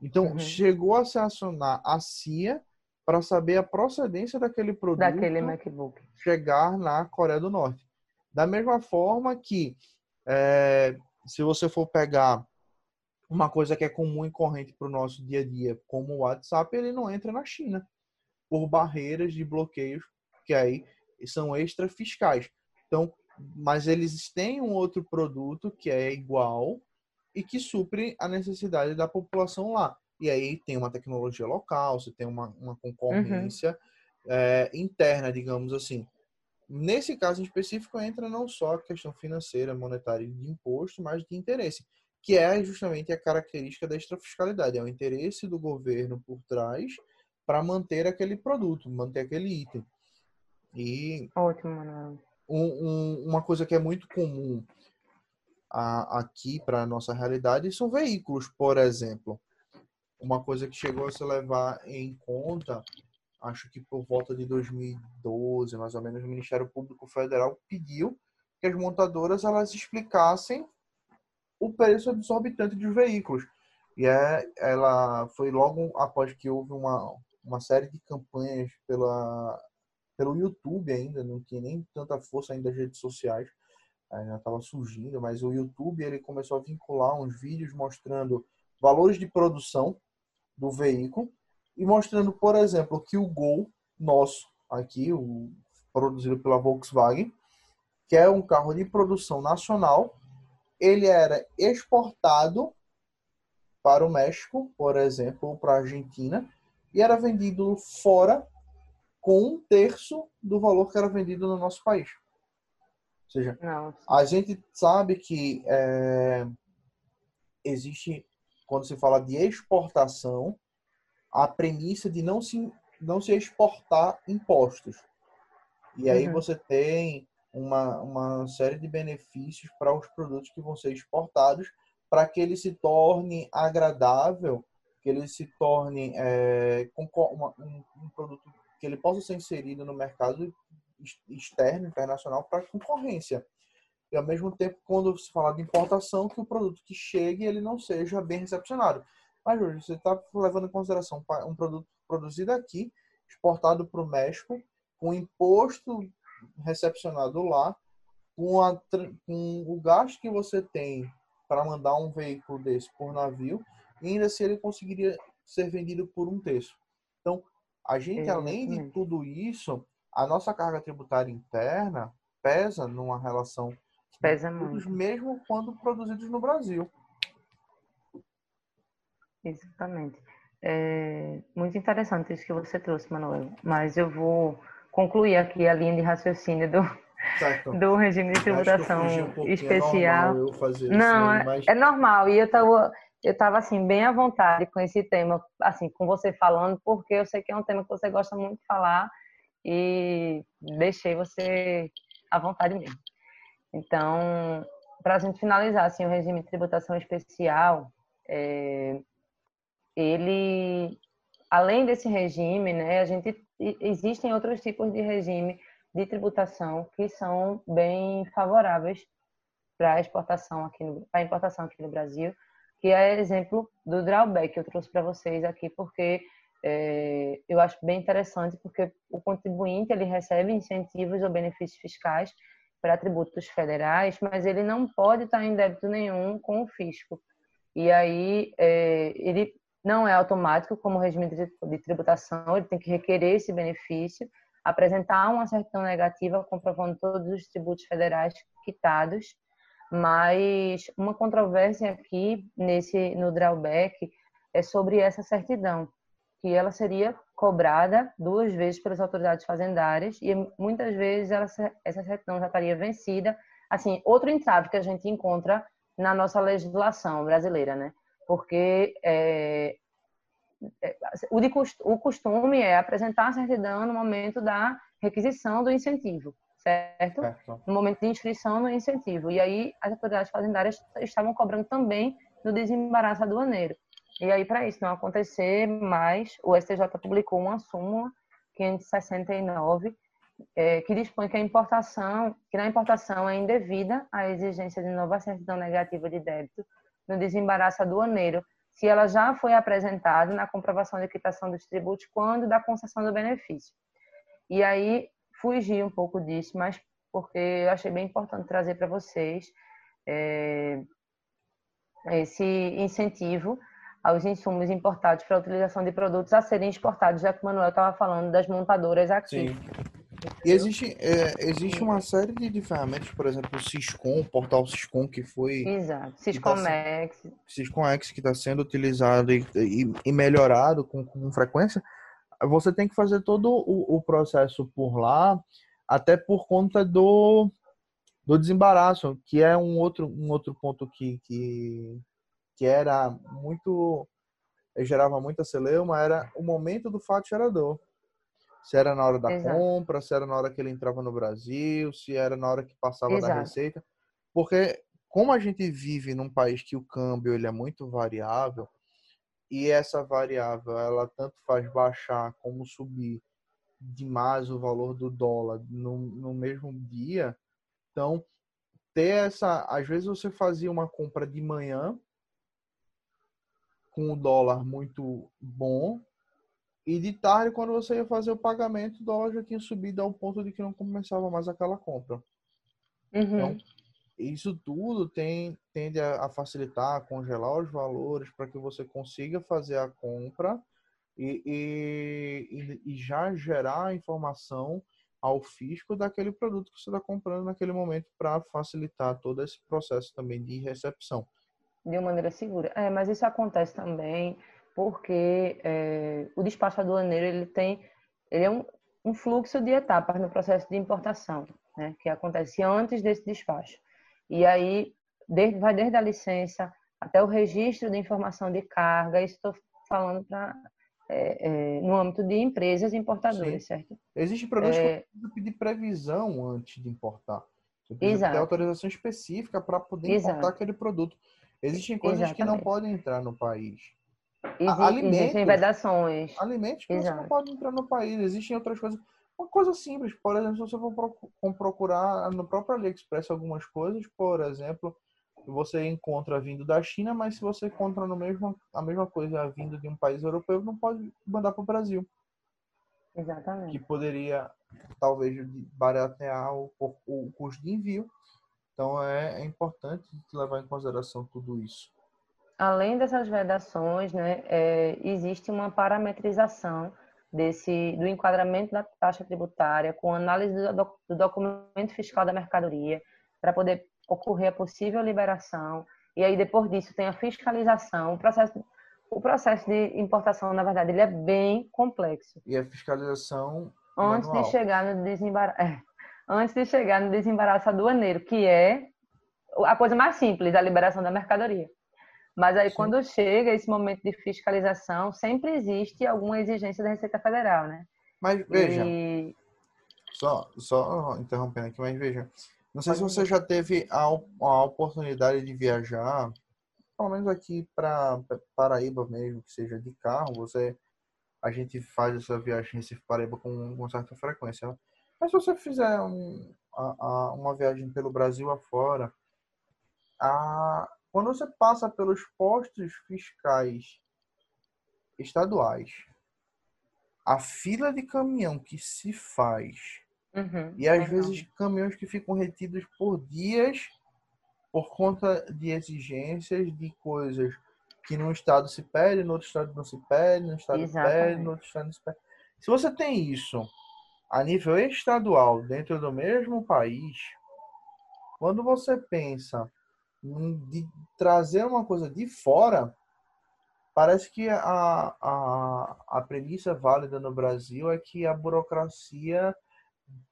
Então, uhum. chegou a se acionar a CIA para saber a procedência daquele produto daquele MacBook chegar na Coreia do Norte. Da mesma forma que, é, se você for pegar uma coisa que é comum e corrente para o nosso dia a dia, como o WhatsApp, ele não entra na China por barreiras de bloqueios que aí são extra fiscais. Então, mas eles têm um outro produto que é igual e que supre a necessidade da população lá. E aí tem uma tecnologia local, você tem uma, uma concorrência uhum. é, interna, digamos assim. Nesse caso em específico, entra não só a questão financeira, monetária de imposto, mas de interesse que é justamente a característica da extrafiscalidade, é o interesse do governo por trás para manter aquele produto, manter aquele item. E Ótimo, Manuel. Um, um, uma coisa que é muito comum a, aqui para a nossa realidade são veículos, por exemplo. Uma coisa que chegou a se levar em conta, acho que por volta de 2012, mais ou menos, o Ministério Público Federal pediu que as montadoras elas explicassem o preço exorbitante dos veículos. E é, ela foi logo após que houve uma, uma série de campanhas pela, pelo YouTube ainda, não tinha nem tanta força ainda das redes sociais, ainda estava surgindo, mas o YouTube ele começou a vincular uns vídeos mostrando valores de produção do veículo e mostrando, por exemplo, que o Gol nosso aqui, o produzido pela Volkswagen, que é um carro de produção nacional, ele era exportado para o México, por exemplo, para a Argentina, e era vendido fora com um terço do valor que era vendido no nosso país. Ou seja, Nossa. a gente sabe que é, existe, quando se fala de exportação, a premissa de não se, não se exportar impostos. E aí uhum. você tem uma, uma série de benefícios para os produtos que vão ser exportados, para que ele se torne agradável, que ele se torne é, um, um, produto que ele possa ser inserido no mercado externo, internacional, para concorrência. E ao mesmo tempo, quando se fala de importação, que o produto que chegue ele não seja bem recepcionado. Mas hoje você está levando em consideração um produto produzido aqui, exportado para o México, com imposto recepcionado lá, com, a, com o gasto que você tem para mandar um veículo desse por navio, e ainda se ele conseguiria ser vendido por um terço. Então, a gente, além de tudo isso, a nossa carga tributária interna pesa numa relação pesa muito. mesmo quando produzidos no Brasil. Exatamente. É muito interessante isso que você trouxe, Manuel. Mas eu vou concluir aqui a linha de raciocínio do, do regime de tributação um especial. É Não, é, mas... é normal. E eu estava eu tava assim bem à vontade com esse tema, assim, com você falando, porque eu sei que é um tema que você gosta muito de falar e deixei você à vontade mesmo. Então, para a gente finalizar, assim, o regime de tributação especial, é, ele, além desse regime, né, a gente existem outros tipos de regime de tributação que são bem favoráveis para exportação aqui no, a importação aqui no Brasil, que é exemplo do drawback que eu trouxe para vocês aqui, porque é, eu acho bem interessante, porque o contribuinte ele recebe incentivos ou benefícios fiscais para tributos federais, mas ele não pode estar em débito nenhum com o fisco. E aí é, ele não é automático como regime de tributação, ele tem que requerer esse benefício, apresentar uma certidão negativa comprovando todos os tributos federais quitados, mas uma controvérsia aqui nesse no drawback é sobre essa certidão, que ela seria cobrada duas vezes pelas autoridades fazendárias e muitas vezes ela, essa certidão já estaria vencida. Assim, outro entrave que a gente encontra na nossa legislação brasileira, né? Porque é, é, o, de, o costume é apresentar a certidão no momento da requisição do incentivo, certo? certo? No momento de inscrição no incentivo. E aí as autoridades fazendárias estavam cobrando também no desembaraço aduaneiro. E aí, para isso não acontecer mais, o STJ publicou uma súmula 569 é, que dispõe que a importação, que na importação é indevida a exigência de nova certidão negativa de débito no desembaraço aduaneiro, se ela já foi apresentada na comprovação de quitação dos tributos quando da concessão do benefício. E aí fugi um pouco disso, mas porque eu achei bem importante trazer para vocês é, esse incentivo aos insumos importados para a utilização de produtos a serem exportados, já que o Manuel estava falando das montadoras aqui. Sim. E existe, é, existe uma série de, de, ferramentas, por exemplo, o Siscom, o portal Siscom, que foi. Exato, Siscomex. Tá, Siscomex, que está sendo utilizado e, e, e melhorado com, com, frequência. Você tem que fazer todo o, o, processo por lá, até por conta do, do desembaraço, que é um outro, um outro ponto que, que, que era muito. gerava muita celeuma, era o momento do fato gerador se era na hora da Exato. compra, se era na hora que ele entrava no Brasil, se era na hora que passava Exato. da receita. Porque como a gente vive num país que o câmbio ele é muito variável, e essa variável ela tanto faz baixar como subir demais o valor do dólar no, no mesmo dia, então ter essa, às vezes você fazia uma compra de manhã com o dólar muito bom e de tarde, quando você ia fazer o pagamento, o dólar já tinha subido ao ponto de que não começava mais aquela compra. Uhum. Então, isso tudo tem, tende a, facilitar, a congelar os valores para que você consiga fazer a compra e, e, e, já gerar a informação ao fisco daquele produto que você está comprando naquele momento para facilitar todo esse processo também de recepção. De uma maneira segura. É, mas isso acontece também porque é, o despacho aduaneiro ele tem ele é um, um, fluxo de etapas no processo de importação, né, que acontece antes desse despacho. E aí desde, vai desde a licença até o registro de informação de carga, isso estou falando para é, é, no âmbito de empresas importadoras, Sim. certo? Existem produtos é... que pedir previsão antes de importar. Você precisa ter autorização específica para poder Exato. importar aquele produto. Existem coisas Exatamente. que não podem entrar no país. Existe, alimentos, existem vedações. Alimentos que Exato. você não pode entrar no país. Existem outras coisas. Uma coisa simples, por exemplo, se você for procurar no próprio AliExpress algumas coisas, por exemplo, você encontra vindo da China, mas se você encontra no mesmo, a mesma coisa vindo de um país europeu, não pode mandar para o Brasil. Exatamente. Que poderia, talvez, baratear o, o, o custo de envio. Então, é, é importante levar em consideração tudo isso. Além dessas vedações, né, é, existe uma parametrização desse do enquadramento da taxa tributária com análise do, do documento fiscal da mercadoria para poder ocorrer a possível liberação e aí depois disso tem a fiscalização, o processo o processo de importação, na verdade, ele é bem complexo. E a fiscalização antes manual. de chegar no desembaraço, é, antes de chegar no desembaraço aduaneiro, que é a coisa mais simples, a liberação da mercadoria. Mas aí, Sim. quando chega esse momento de fiscalização, sempre existe alguma exigência da Receita Federal, né? Mas veja, e... só, só interrompendo aqui, mas veja, não sei se você já teve a, a oportunidade de viajar, pelo menos aqui para Paraíba mesmo, que seja de carro, você a gente faz essa viagem Recife-Paraíba com, com certa frequência. Né? Mas se você fizer um, a, a, uma viagem pelo Brasil afora, a, quando você passa pelos postos fiscais estaduais, a fila de caminhão que se faz uhum, e às é vezes não. caminhões que ficam retidos por dias por conta de exigências de coisas que num estado se pede, no outro estado não se pede, no estado Exatamente. pede, no outro estado não se pede. Se você tem isso a nível estadual dentro do mesmo país, quando você pensa de trazer uma coisa de fora, parece que a, a, a premissa válida no Brasil é que a burocracia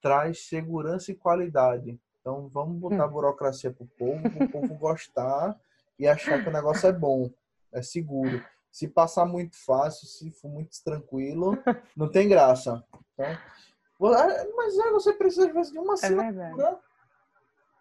traz segurança e qualidade. Então vamos botar hum. burocracia pro povo, o povo gostar e achar que o negócio é bom, é seguro. Se passar muito fácil, se for muito tranquilo, não tem graça. Tá? Mas é, você precisa às vezes de uma é assinatura.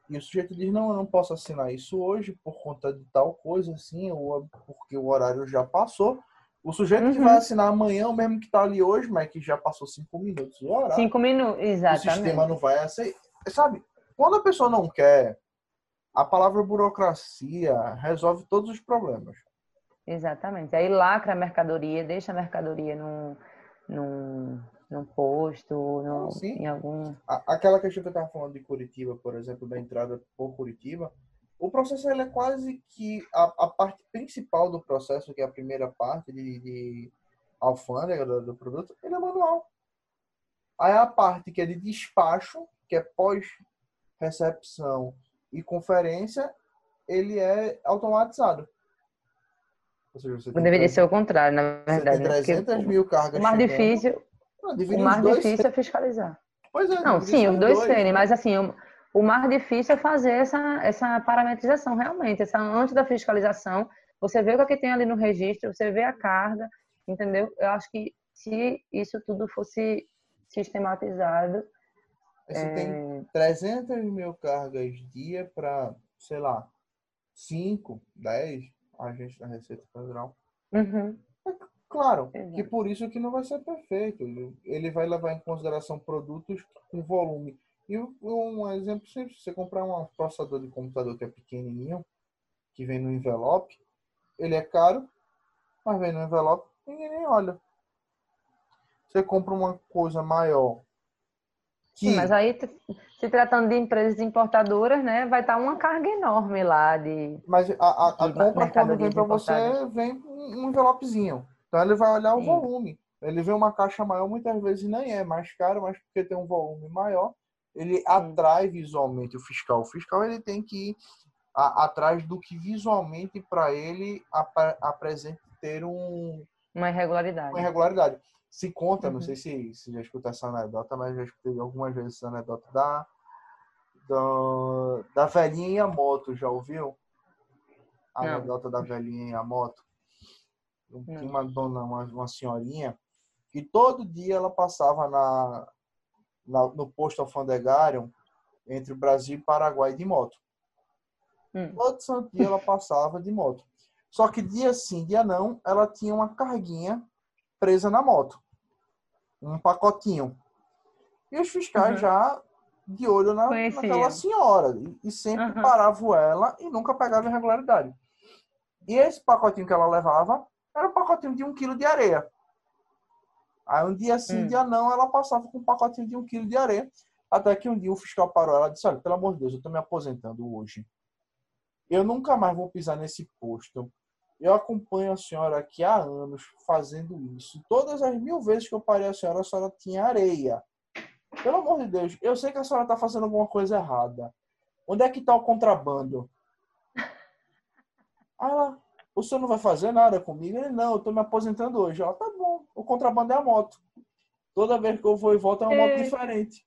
É e o sujeito diz, não, eu não posso assinar isso hoje por conta de tal coisa, assim, ou porque o horário já passou. O sujeito uhum. que vai assinar amanhã, o mesmo que está ali hoje, mas que já passou cinco minutos do horário. Cinco minutos, exatamente. O sistema não vai aceitar. Sabe, quando a pessoa não quer, a palavra burocracia resolve todos os problemas. Exatamente. Aí lacra a mercadoria, deixa a mercadoria num, num, num posto, no, em algum. Aquela questão que eu estava falando de Curitiba, por exemplo, da entrada por Curitiba, o processo ele é quase que a, a parte principal do processo, que é a primeira parte de, de alfândega do, do, produto, ele é manual. Aí a parte que é de despacho, que é pós-recepção e conferência, ele é automatizado. Ou seja, você Deveria ser o contrário, na verdade. Você tem 300 né? mil cargas O mais chegando. difícil, o mais difícil é fiscalizar. Pois é. Não, sim, os dois, dois serem, mas assim, o, o mais difícil é fazer essa, essa parametrização realmente, essa antes da fiscalização, você vê o que, é que tem ali no registro, você vê a carga, entendeu? Eu acho que se isso tudo fosse sistematizado. Você é... tem 300 mil cargas dia para, sei lá, 5, 10 agentes da Receita Federal. Uhum. Claro, que por isso que não vai ser perfeito. Ele vai levar em consideração produtos com volume. E um exemplo simples, você comprar um processador de computador que é pequenininho, que vem no envelope, ele é caro, mas vem no envelope, ninguém nem olha. Você compra uma coisa maior. Que... Sim, mas aí, se tratando de empresas importadoras, né, vai estar uma carga enorme lá de. Mas a, a, a compra quando vem para você, vem um envelopezinho. Então ele vai olhar Sim. o volume. Ele vê uma caixa maior, muitas vezes nem é mais caro, mas porque tem um volume maior, ele Sim. atrai visualmente o fiscal. O fiscal ele tem que ir a, atrás do que visualmente para ele ap apresente ter um, uma irregularidade. Uma irregularidade. Se conta, uhum. não sei se, se já escutou essa anedota, mas já escutei algumas vezes essa anedota da, da, da velhinha e a moto, já ouviu? A não. anedota da velhinha e a moto. Uma dona, uma, uma senhorinha, que todo dia ela passava na, na, no posto alfandegário entre o Brasil e Paraguai de moto. Hum. Todo santo dia ela passava de moto. Só que dia sim, dia não, ela tinha uma carguinha presa na moto. Um pacotinho. E os fiscais uhum. já de olho na, naquela senhora. E, e sempre uhum. paravam ela e nunca pegavam irregularidade. E esse pacotinho que ela levava era um pacotinho de um quilo de areia. Aí um dia sim, um hum. dia não, ela passava com um pacotinho de um quilo de areia. Até que um dia o fiscal parou ela disse, olha, pelo amor de Deus, eu estou me aposentando hoje. Eu nunca mais vou pisar nesse posto eu acompanho a senhora aqui há anos fazendo isso. Todas as mil vezes que eu parei a senhora, a senhora tinha areia. Pelo amor de Deus, eu sei que a senhora está fazendo alguma coisa errada. Onde é que está o contrabando? Ah, ela, o senhor não vai fazer nada comigo? Ele, não, eu estou me aposentando hoje. Ela, tá bom, o contrabando é a moto. Toda vez que eu vou e volto é uma moto diferente.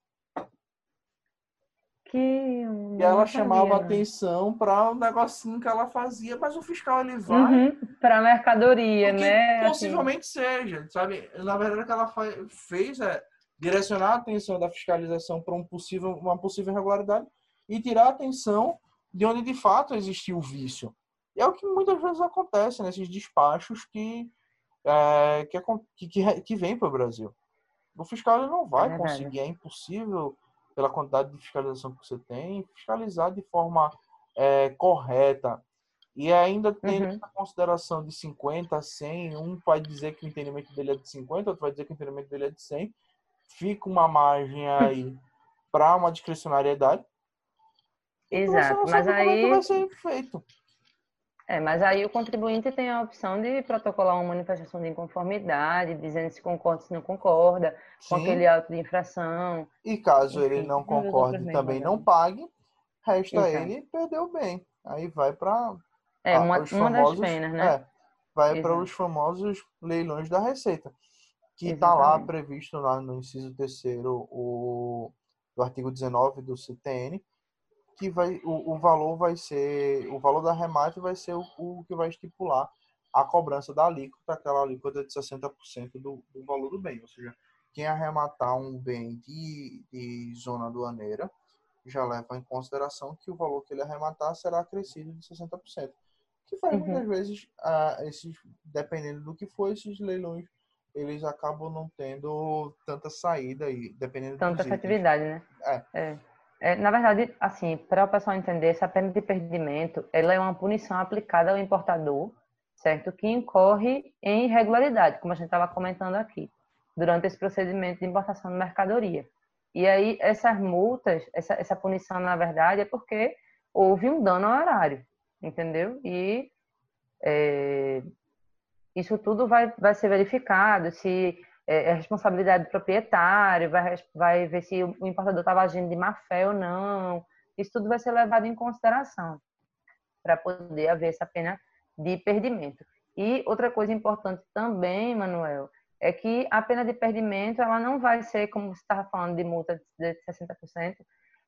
Que e ela chamava atenção para um negocinho que ela fazia, mas o fiscal ele vai uhum, para mercadoria, né? Possivelmente assim. seja, sabe? Na verdade, o que ela fez é direcionar a atenção da fiscalização para um possível, uma possível irregularidade e tirar a atenção de onde de fato existiu o vício. E é o que muitas vezes acontece nesses despachos que, é, que, que, que vem para o Brasil. O fiscal não vai é conseguir, é impossível pela quantidade de fiscalização que você tem, fiscalizar de forma é, correta. E ainda tem uhum. a consideração de 50 a 100, um vai dizer que o entendimento dele é de 50, outro vai dizer que o entendimento dele é de 100. Fica uma margem aí para uma discricionariedade. Exato, mas aí... Como é que vai ser feito. É, mas aí o contribuinte tem a opção de protocolar uma manifestação de inconformidade, dizendo se concorda, se não concorda, Sim. com aquele auto de infração. E caso enfim, ele não concorde e também não pague, resta Exato. ele perder o bem. Aí vai para é, uma, uma famosos, das penas, né? É, vai para os famosos leilões da Receita, que está lá previsto lá no inciso terceiro o, do artigo 19 do CTN, que vai o, o valor vai ser o valor da remate vai ser o, o, que vai estipular a cobrança da alíquota, aquela alíquota de 60% do, do valor do bem, ou seja, quem arrematar um bem de, de zona aduaneira já leva em consideração que o valor que ele arrematar será acrescido de 60%. Que faz uhum. muitas vezes, uh, esses, dependendo do que for, esses leilões, eles acabam não tendo tanta saída aí, dependendo Tanta efetividade, né? É. é. É, na verdade, assim, para o pessoal entender, essa pena de perdimento, ela é uma punição aplicada ao importador, certo? Que incorre em irregularidade, como a gente estava comentando aqui, durante esse procedimento de importação de mercadoria. E aí, essas multas, essa, essa punição, na verdade, é porque houve um dano ao horário, entendeu? E é, isso tudo vai, vai ser verificado, se é, é responsabilidade do proprietário, vai, vai ver se o importador estava agindo de má fé ou não. Isso tudo vai ser levado em consideração para poder haver essa pena de perdimento. E outra coisa importante também, Manuel, é que a pena de perdimento ela não vai ser, como você estava falando, de multa de 60%,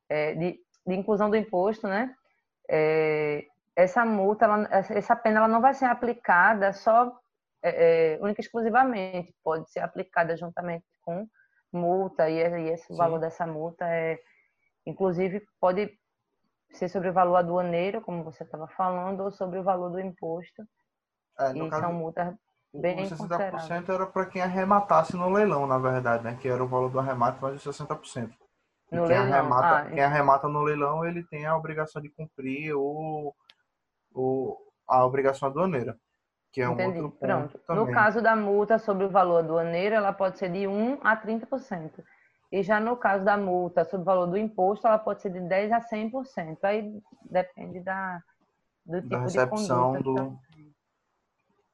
é, de, de inclusão do imposto, né? É, essa multa, ela, essa pena ela não vai ser aplicada só é, é, única e exclusivamente, pode ser aplicada juntamente com multa, e, e esse Sim. valor dessa multa é, inclusive, pode ser sobre o valor aduaneiro, como você estava falando, ou sobre o valor do imposto. É, e caso, são multas bem O 60% era para quem arrematasse no leilão, na verdade, né? Que era o valor do arremate mais os 60%. E no quem, leilão. Arremata, ah, quem arremata no leilão, ele tem a obrigação de cumprir o, o, a obrigação aduaneira que é Entendi. um outro Pronto. Também. No caso da multa sobre o valor aduaneiro, ela pode ser de 1 a 30%. E já no caso da multa sobre o valor do imposto, ela pode ser de 10 a 100%. Aí depende da, do tipo da recepção de conduta. Do...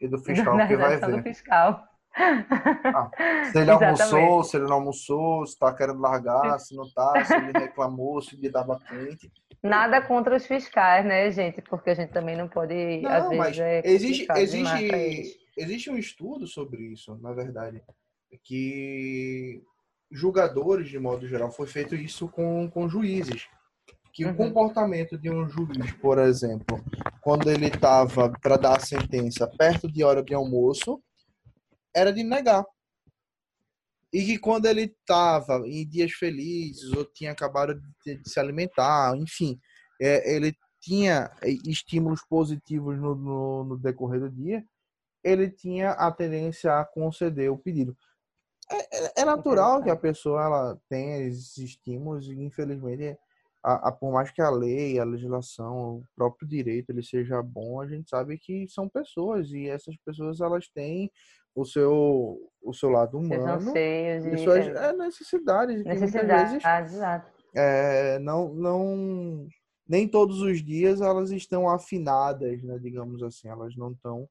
E do fiscal da que vai ver. do fiscal. Ah, se ele almoçou, se ele não almoçou, se está querendo largar, se não está, se ele reclamou, se ele estava quente. Nada contra os fiscais, né, gente? Porque a gente também não pode, não, às vezes, é existe, existe, existe um estudo sobre isso, na verdade, que julgadores, de modo geral, foi feito isso com, com juízes. Que uhum. o comportamento de um juiz, por exemplo, quando ele estava para dar a sentença perto de hora de almoço, era de negar. E que quando ele estava em dias felizes ou tinha acabado de, de se alimentar, enfim, é, ele tinha é, estímulos positivos no, no, no, decorrer do dia, ele tinha a tendência a conceder o pedido. É, é, é natural que a pessoa ela tenha esses estímulos e, infelizmente, a, a, por mais que a lei, a legislação, o próprio direito ele seja bom, a gente sabe que são pessoas e essas pessoas elas têm o seu, o seu lado humano e suas é, necessidades. Necessidades, vezes, exato. É, não, não, nem todos os dias elas estão afinadas, né, digamos assim, elas não estão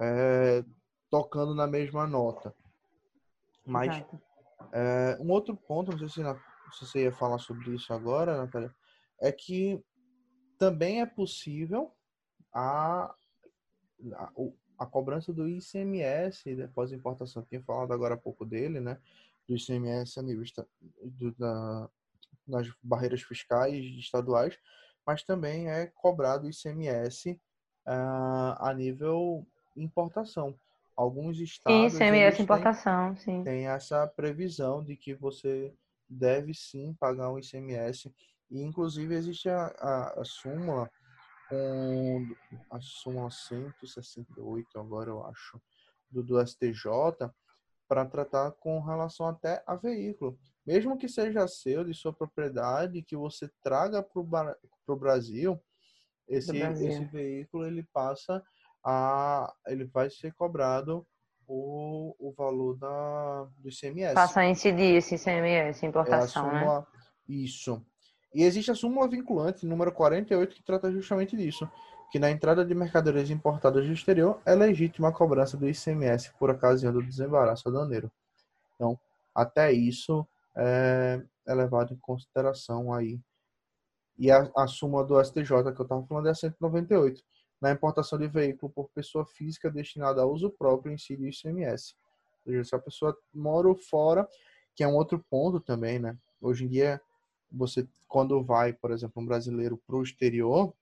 é, tocando na mesma nota. Mas é, um outro ponto, não sei se, se você ia falar sobre isso agora, Natália, é que também é possível a, a, a cobrança do ICMS depois da importação. Tinha falado agora há pouco dele, né? Do ICMS a nível do, da, nas barreiras fiscais estaduais, mas também é cobrado ICMS uh, ah, a nível importação. Alguns estados ICMS importação, têm, sim. Tem essa previsão de que você deve sim pagar um ICMS e inclusive existe a, a, a súmula com a súmula 168 agora eu acho do, do STJ para tratar com relação até a veículo mesmo que seja seu, de sua propriedade, que você traga para o Brasil, esse, Brasil. esse veículo ele passa a. ele vai ser cobrado o, o valor da, do ICMS. Passa a incidir esse ICMS, importação, é súmula, né? Isso. E existe a súmula vinculante, número 48, que trata justamente disso. Que na entrada de mercadorias importadas do exterior é legítima a cobrança do ICMS por ocasião do desembaraço aduaneiro. Então, até isso é, é levado em consideração aí. E a, a súmula do STJ que eu estava falando é 198. Na importação de veículo por pessoa física destinada a uso próprio incide o ICMS. Ou seja, se a pessoa mora fora, que é um outro ponto também, né? Hoje em dia, você, quando vai, por exemplo, um brasileiro para o exterior,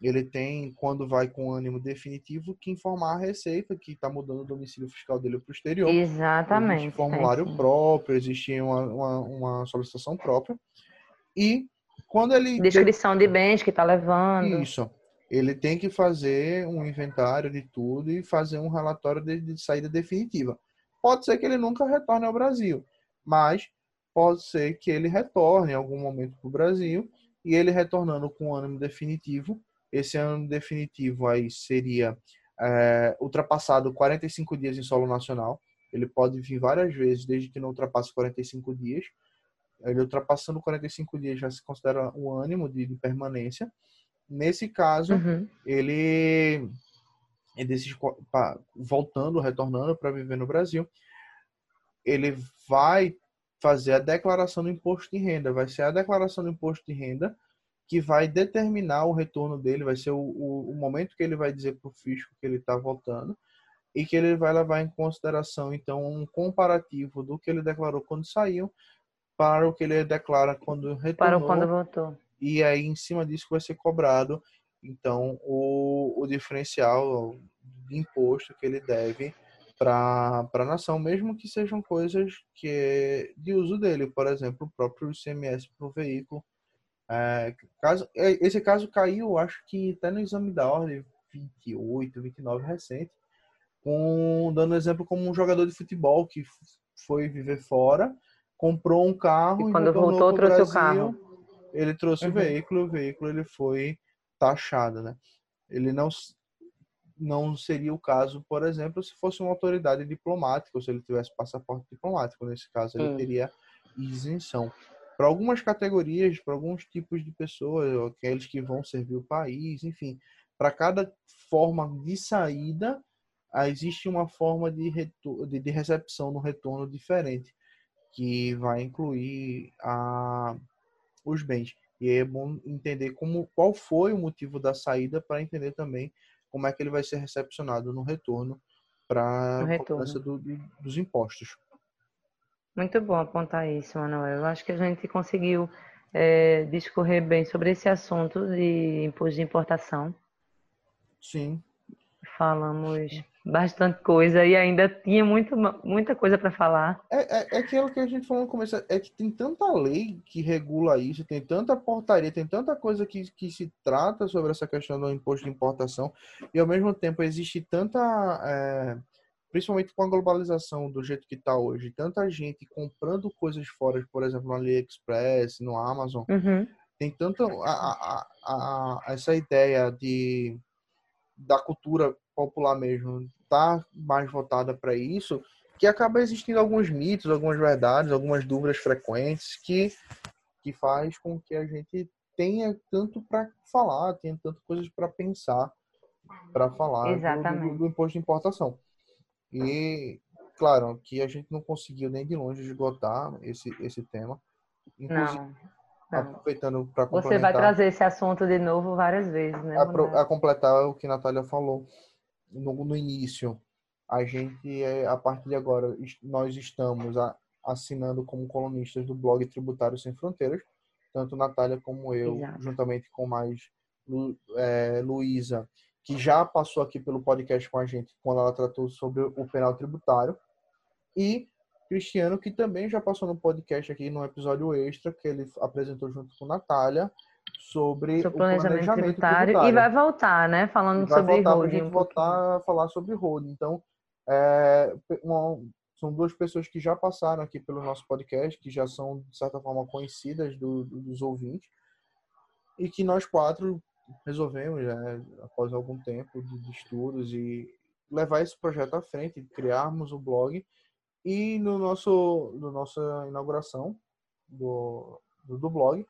ele tem, quando vai com ânimo definitivo, que informar a Receita que está mudando o domicílio fiscal dele para o exterior. Exatamente. Existe formulário próprio, existe uma, uma, uma, solicitação própria. E quando ele. Descrição de bens que está levando. Isso. Ele tem que fazer um inventário de tudo e fazer um relatório de, de saída definitiva. Pode ser que ele nunca retorne ao Brasil, mas pode ser que ele retorne em algum momento para o Brasil e ele retornando com ânimo definitivo, esse ano definitivo aí seria é, ultrapassado 45 dias em solo nacional. Ele pode vir várias vezes, desde que não ultrapasse 45 dias. Ele ultrapassando 45 dias já se considera um ânimo de, de permanência. Nesse caso, uhum. ele, ele voltando, retornando para viver no Brasil, ele vai fazer a declaração do imposto de renda. Vai ser a declaração do imposto de renda que vai determinar o retorno dele, vai ser o, o, o momento que ele vai dizer para o fisco que ele está voltando e que ele vai levar em consideração, então, um comparativo do que ele declarou quando saiu para o que ele declara quando retornou. Para quando voltou. E aí, em cima disso, vai ser cobrado, então, o, o diferencial de imposto que ele deve para a nação, mesmo que sejam coisas que é de uso dele, por exemplo, o próprio ICMS para o veículo, é, caso, é, esse caso caiu, acho que até no exame da ordem 28, 29 recente, com, dando exemplo como um jogador de futebol que foi viver fora, comprou um carro e quando voltou trouxe Brasil, o carro. Ele trouxe uhum. o veículo, o veículo ele foi taxado, né? Ele não não seria o caso, por exemplo, se fosse uma autoridade diplomática, ou se ele tivesse passaporte diplomático. Nesse caso, ele teria isenção para algumas categorias, para alguns tipos de pessoas, aqueles que vão servir o país, enfim, para cada forma de saída, existe uma forma de, de, de recepção no retorno diferente, que vai incluir a, os bens. E é bom entender como, qual foi o motivo da saída para entender também como é que ele vai ser recepcionado no retorno para a cobrança do, dos impostos. Muito bom apontar isso, Manuel. Eu acho que a gente conseguiu é, discorrer bem sobre esse assunto de imposto de importação. Sim. Falamos bastante coisa e ainda tinha muito, muita coisa para falar. É, é, é, aquilo que a gente falou no começo, é que tem tanta lei que regula isso, tem tanta portaria, tem tanta coisa que, que se trata sobre essa questão do imposto de importação, e ao mesmo tempo existe tanta. É, principalmente com a globalização do jeito que está hoje, tanta gente comprando coisas fora, por exemplo, no AliExpress, no Amazon, uhum. tem tanta a, a, a, essa ideia de da cultura popular mesmo tá mais voltada para isso, que acaba existindo alguns mitos, algumas verdades, algumas dúvidas frequentes que que faz com que a gente tenha tanto para falar, tenha tanto coisas para pensar para falar do, do, do, imposto de importação. E, claro, que a gente não conseguiu nem de longe esgotar esse, esse tema. Inclusive, não, não. aproveitando para Você vai trazer esse assunto de novo várias vezes, né? A, a completar o que a Natália falou no, no início. A gente, é, a partir de agora, nós estamos assinando como colunistas do blog Tributário Sem Fronteiras, tanto Natália como eu, Exato. juntamente com mais Lu, é, Luísa, que já passou aqui pelo podcast com a gente quando ela tratou sobre o penal tributário, e Cristiano, que também já passou no podcast aqui no episódio extra, que ele apresentou junto com Natália, sobre, sobre o planejamento, planejamento tributário, tributário, E vai voltar, né? Falando vai sobre voltar holding. Um voltar a falar sobre holding. Então, é, uma, são duas pessoas que já passaram aqui pelo nosso podcast, que já são, de certa forma, conhecidas do, dos ouvintes, e que nós quatro resolvemos, né, após algum tempo de, estudos, e levar esse projeto à frente, criarmos o blog, e no nosso, no nossa inauguração do, do, do blog,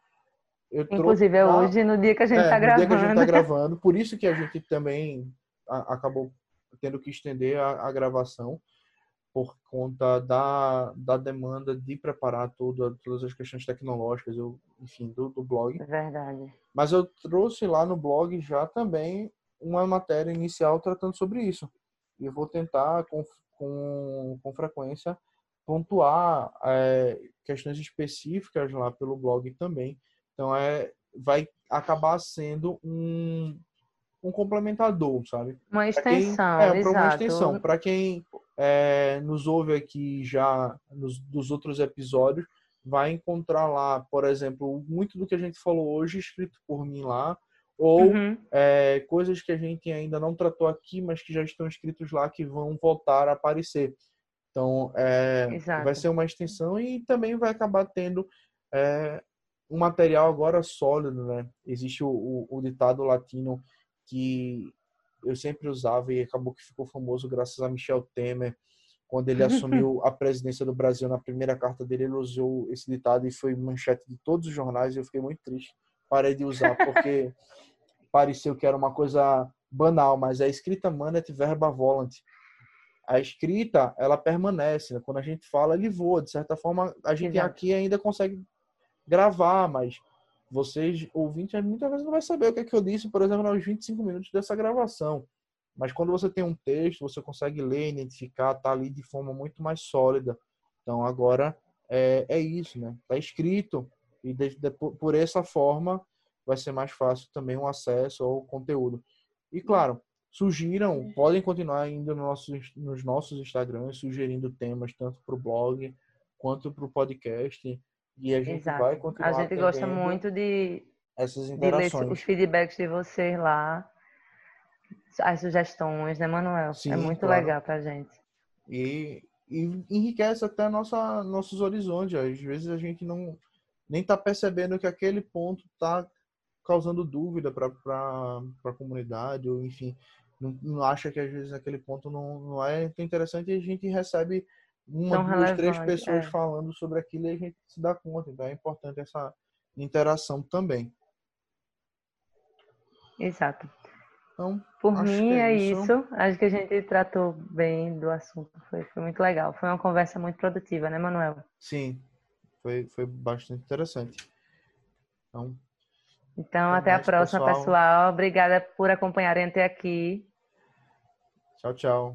eu Inclusive é hoje, no dia que a gente está é, gravando. No dia que a gente está gravando. Por isso que a gente também a, acabou tendo que estender a, a gravação por conta da, da demanda de preparar toda, todas as questões tecnológicas, eu, enfim, do, do blog. Verdade. Mas eu trouxe lá no blog já também uma matéria inicial tratando sobre isso. E eu vou tentar, com, com, com frequência, pontuar é, questões específicas lá pelo blog também. Então, é, vai acabar sendo um, um complementador, sabe? Uma extensão, quem, é, uma extensão. Para quem é, nos ouve aqui já nos, dos outros episódios, vai encontrar lá, por exemplo, muito do que a gente falou hoje escrito por mim lá, ou uhum. é, coisas que a gente ainda não tratou aqui, mas que já estão escritos lá que vão voltar a aparecer. Então, é, vai ser uma extensão e também vai acabar tendo é, um material agora sólido, né? Existe o, o, o ditado latino que eu sempre usava e acabou que ficou famoso graças a Michel Temer. Quando ele assumiu a presidência do Brasil, na primeira carta dele, ele usou esse ditado e foi manchete de todos os jornais e eu fiquei muito triste. Parei de usar porque pareceu que era uma coisa banal, mas a escrita manet verba volant. A escrita, ela permanece. Né? Quando a gente fala, ele voa. De certa forma, a gente Exato. aqui ainda consegue gravar, mas vocês, ouvintes, muitas vezes não vai saber o que é que eu disse, por exemplo, nos 25 minutos dessa gravação. Mas quando você tem um texto, você consegue ler, identificar, tá ali de forma muito mais sólida. Então agora é, é isso, né? Tá escrito e de, de, por essa forma vai ser mais fácil também o acesso ao conteúdo. E claro, sugiram, podem continuar indo no nosso, nos nossos Instagrams, sugerindo temas tanto para o blog quanto para o podcast. E a gente Exato. vai continuar. A gente gosta muito de, essas interações. de ler os feedbacks de vocês lá, as sugestões, né, Manuel? Sim, é muito claro. legal pra gente. E, e enriquece até nossa, nossos horizontes. Às vezes a gente não nem tá percebendo que aquele ponto tá causando dúvida para a comunidade, ou enfim, não, não, acha que às vezes aquele ponto não, não é tão interessante e a gente recebe uma, Tão duas, três pessoas é. falando sobre aquilo e a gente se dá conta. Então é importante essa interação também. Exato. Então, Por mim é, é isso. isso. Acho que a gente tratou bem do assunto. Foi, foi muito legal. Foi uma conversa muito produtiva, né, Manuel? Sim, foi, foi bastante interessante. Então, então até a próxima, pessoal. pessoal. Obrigada por acompanharem até aqui. Tchau, tchau.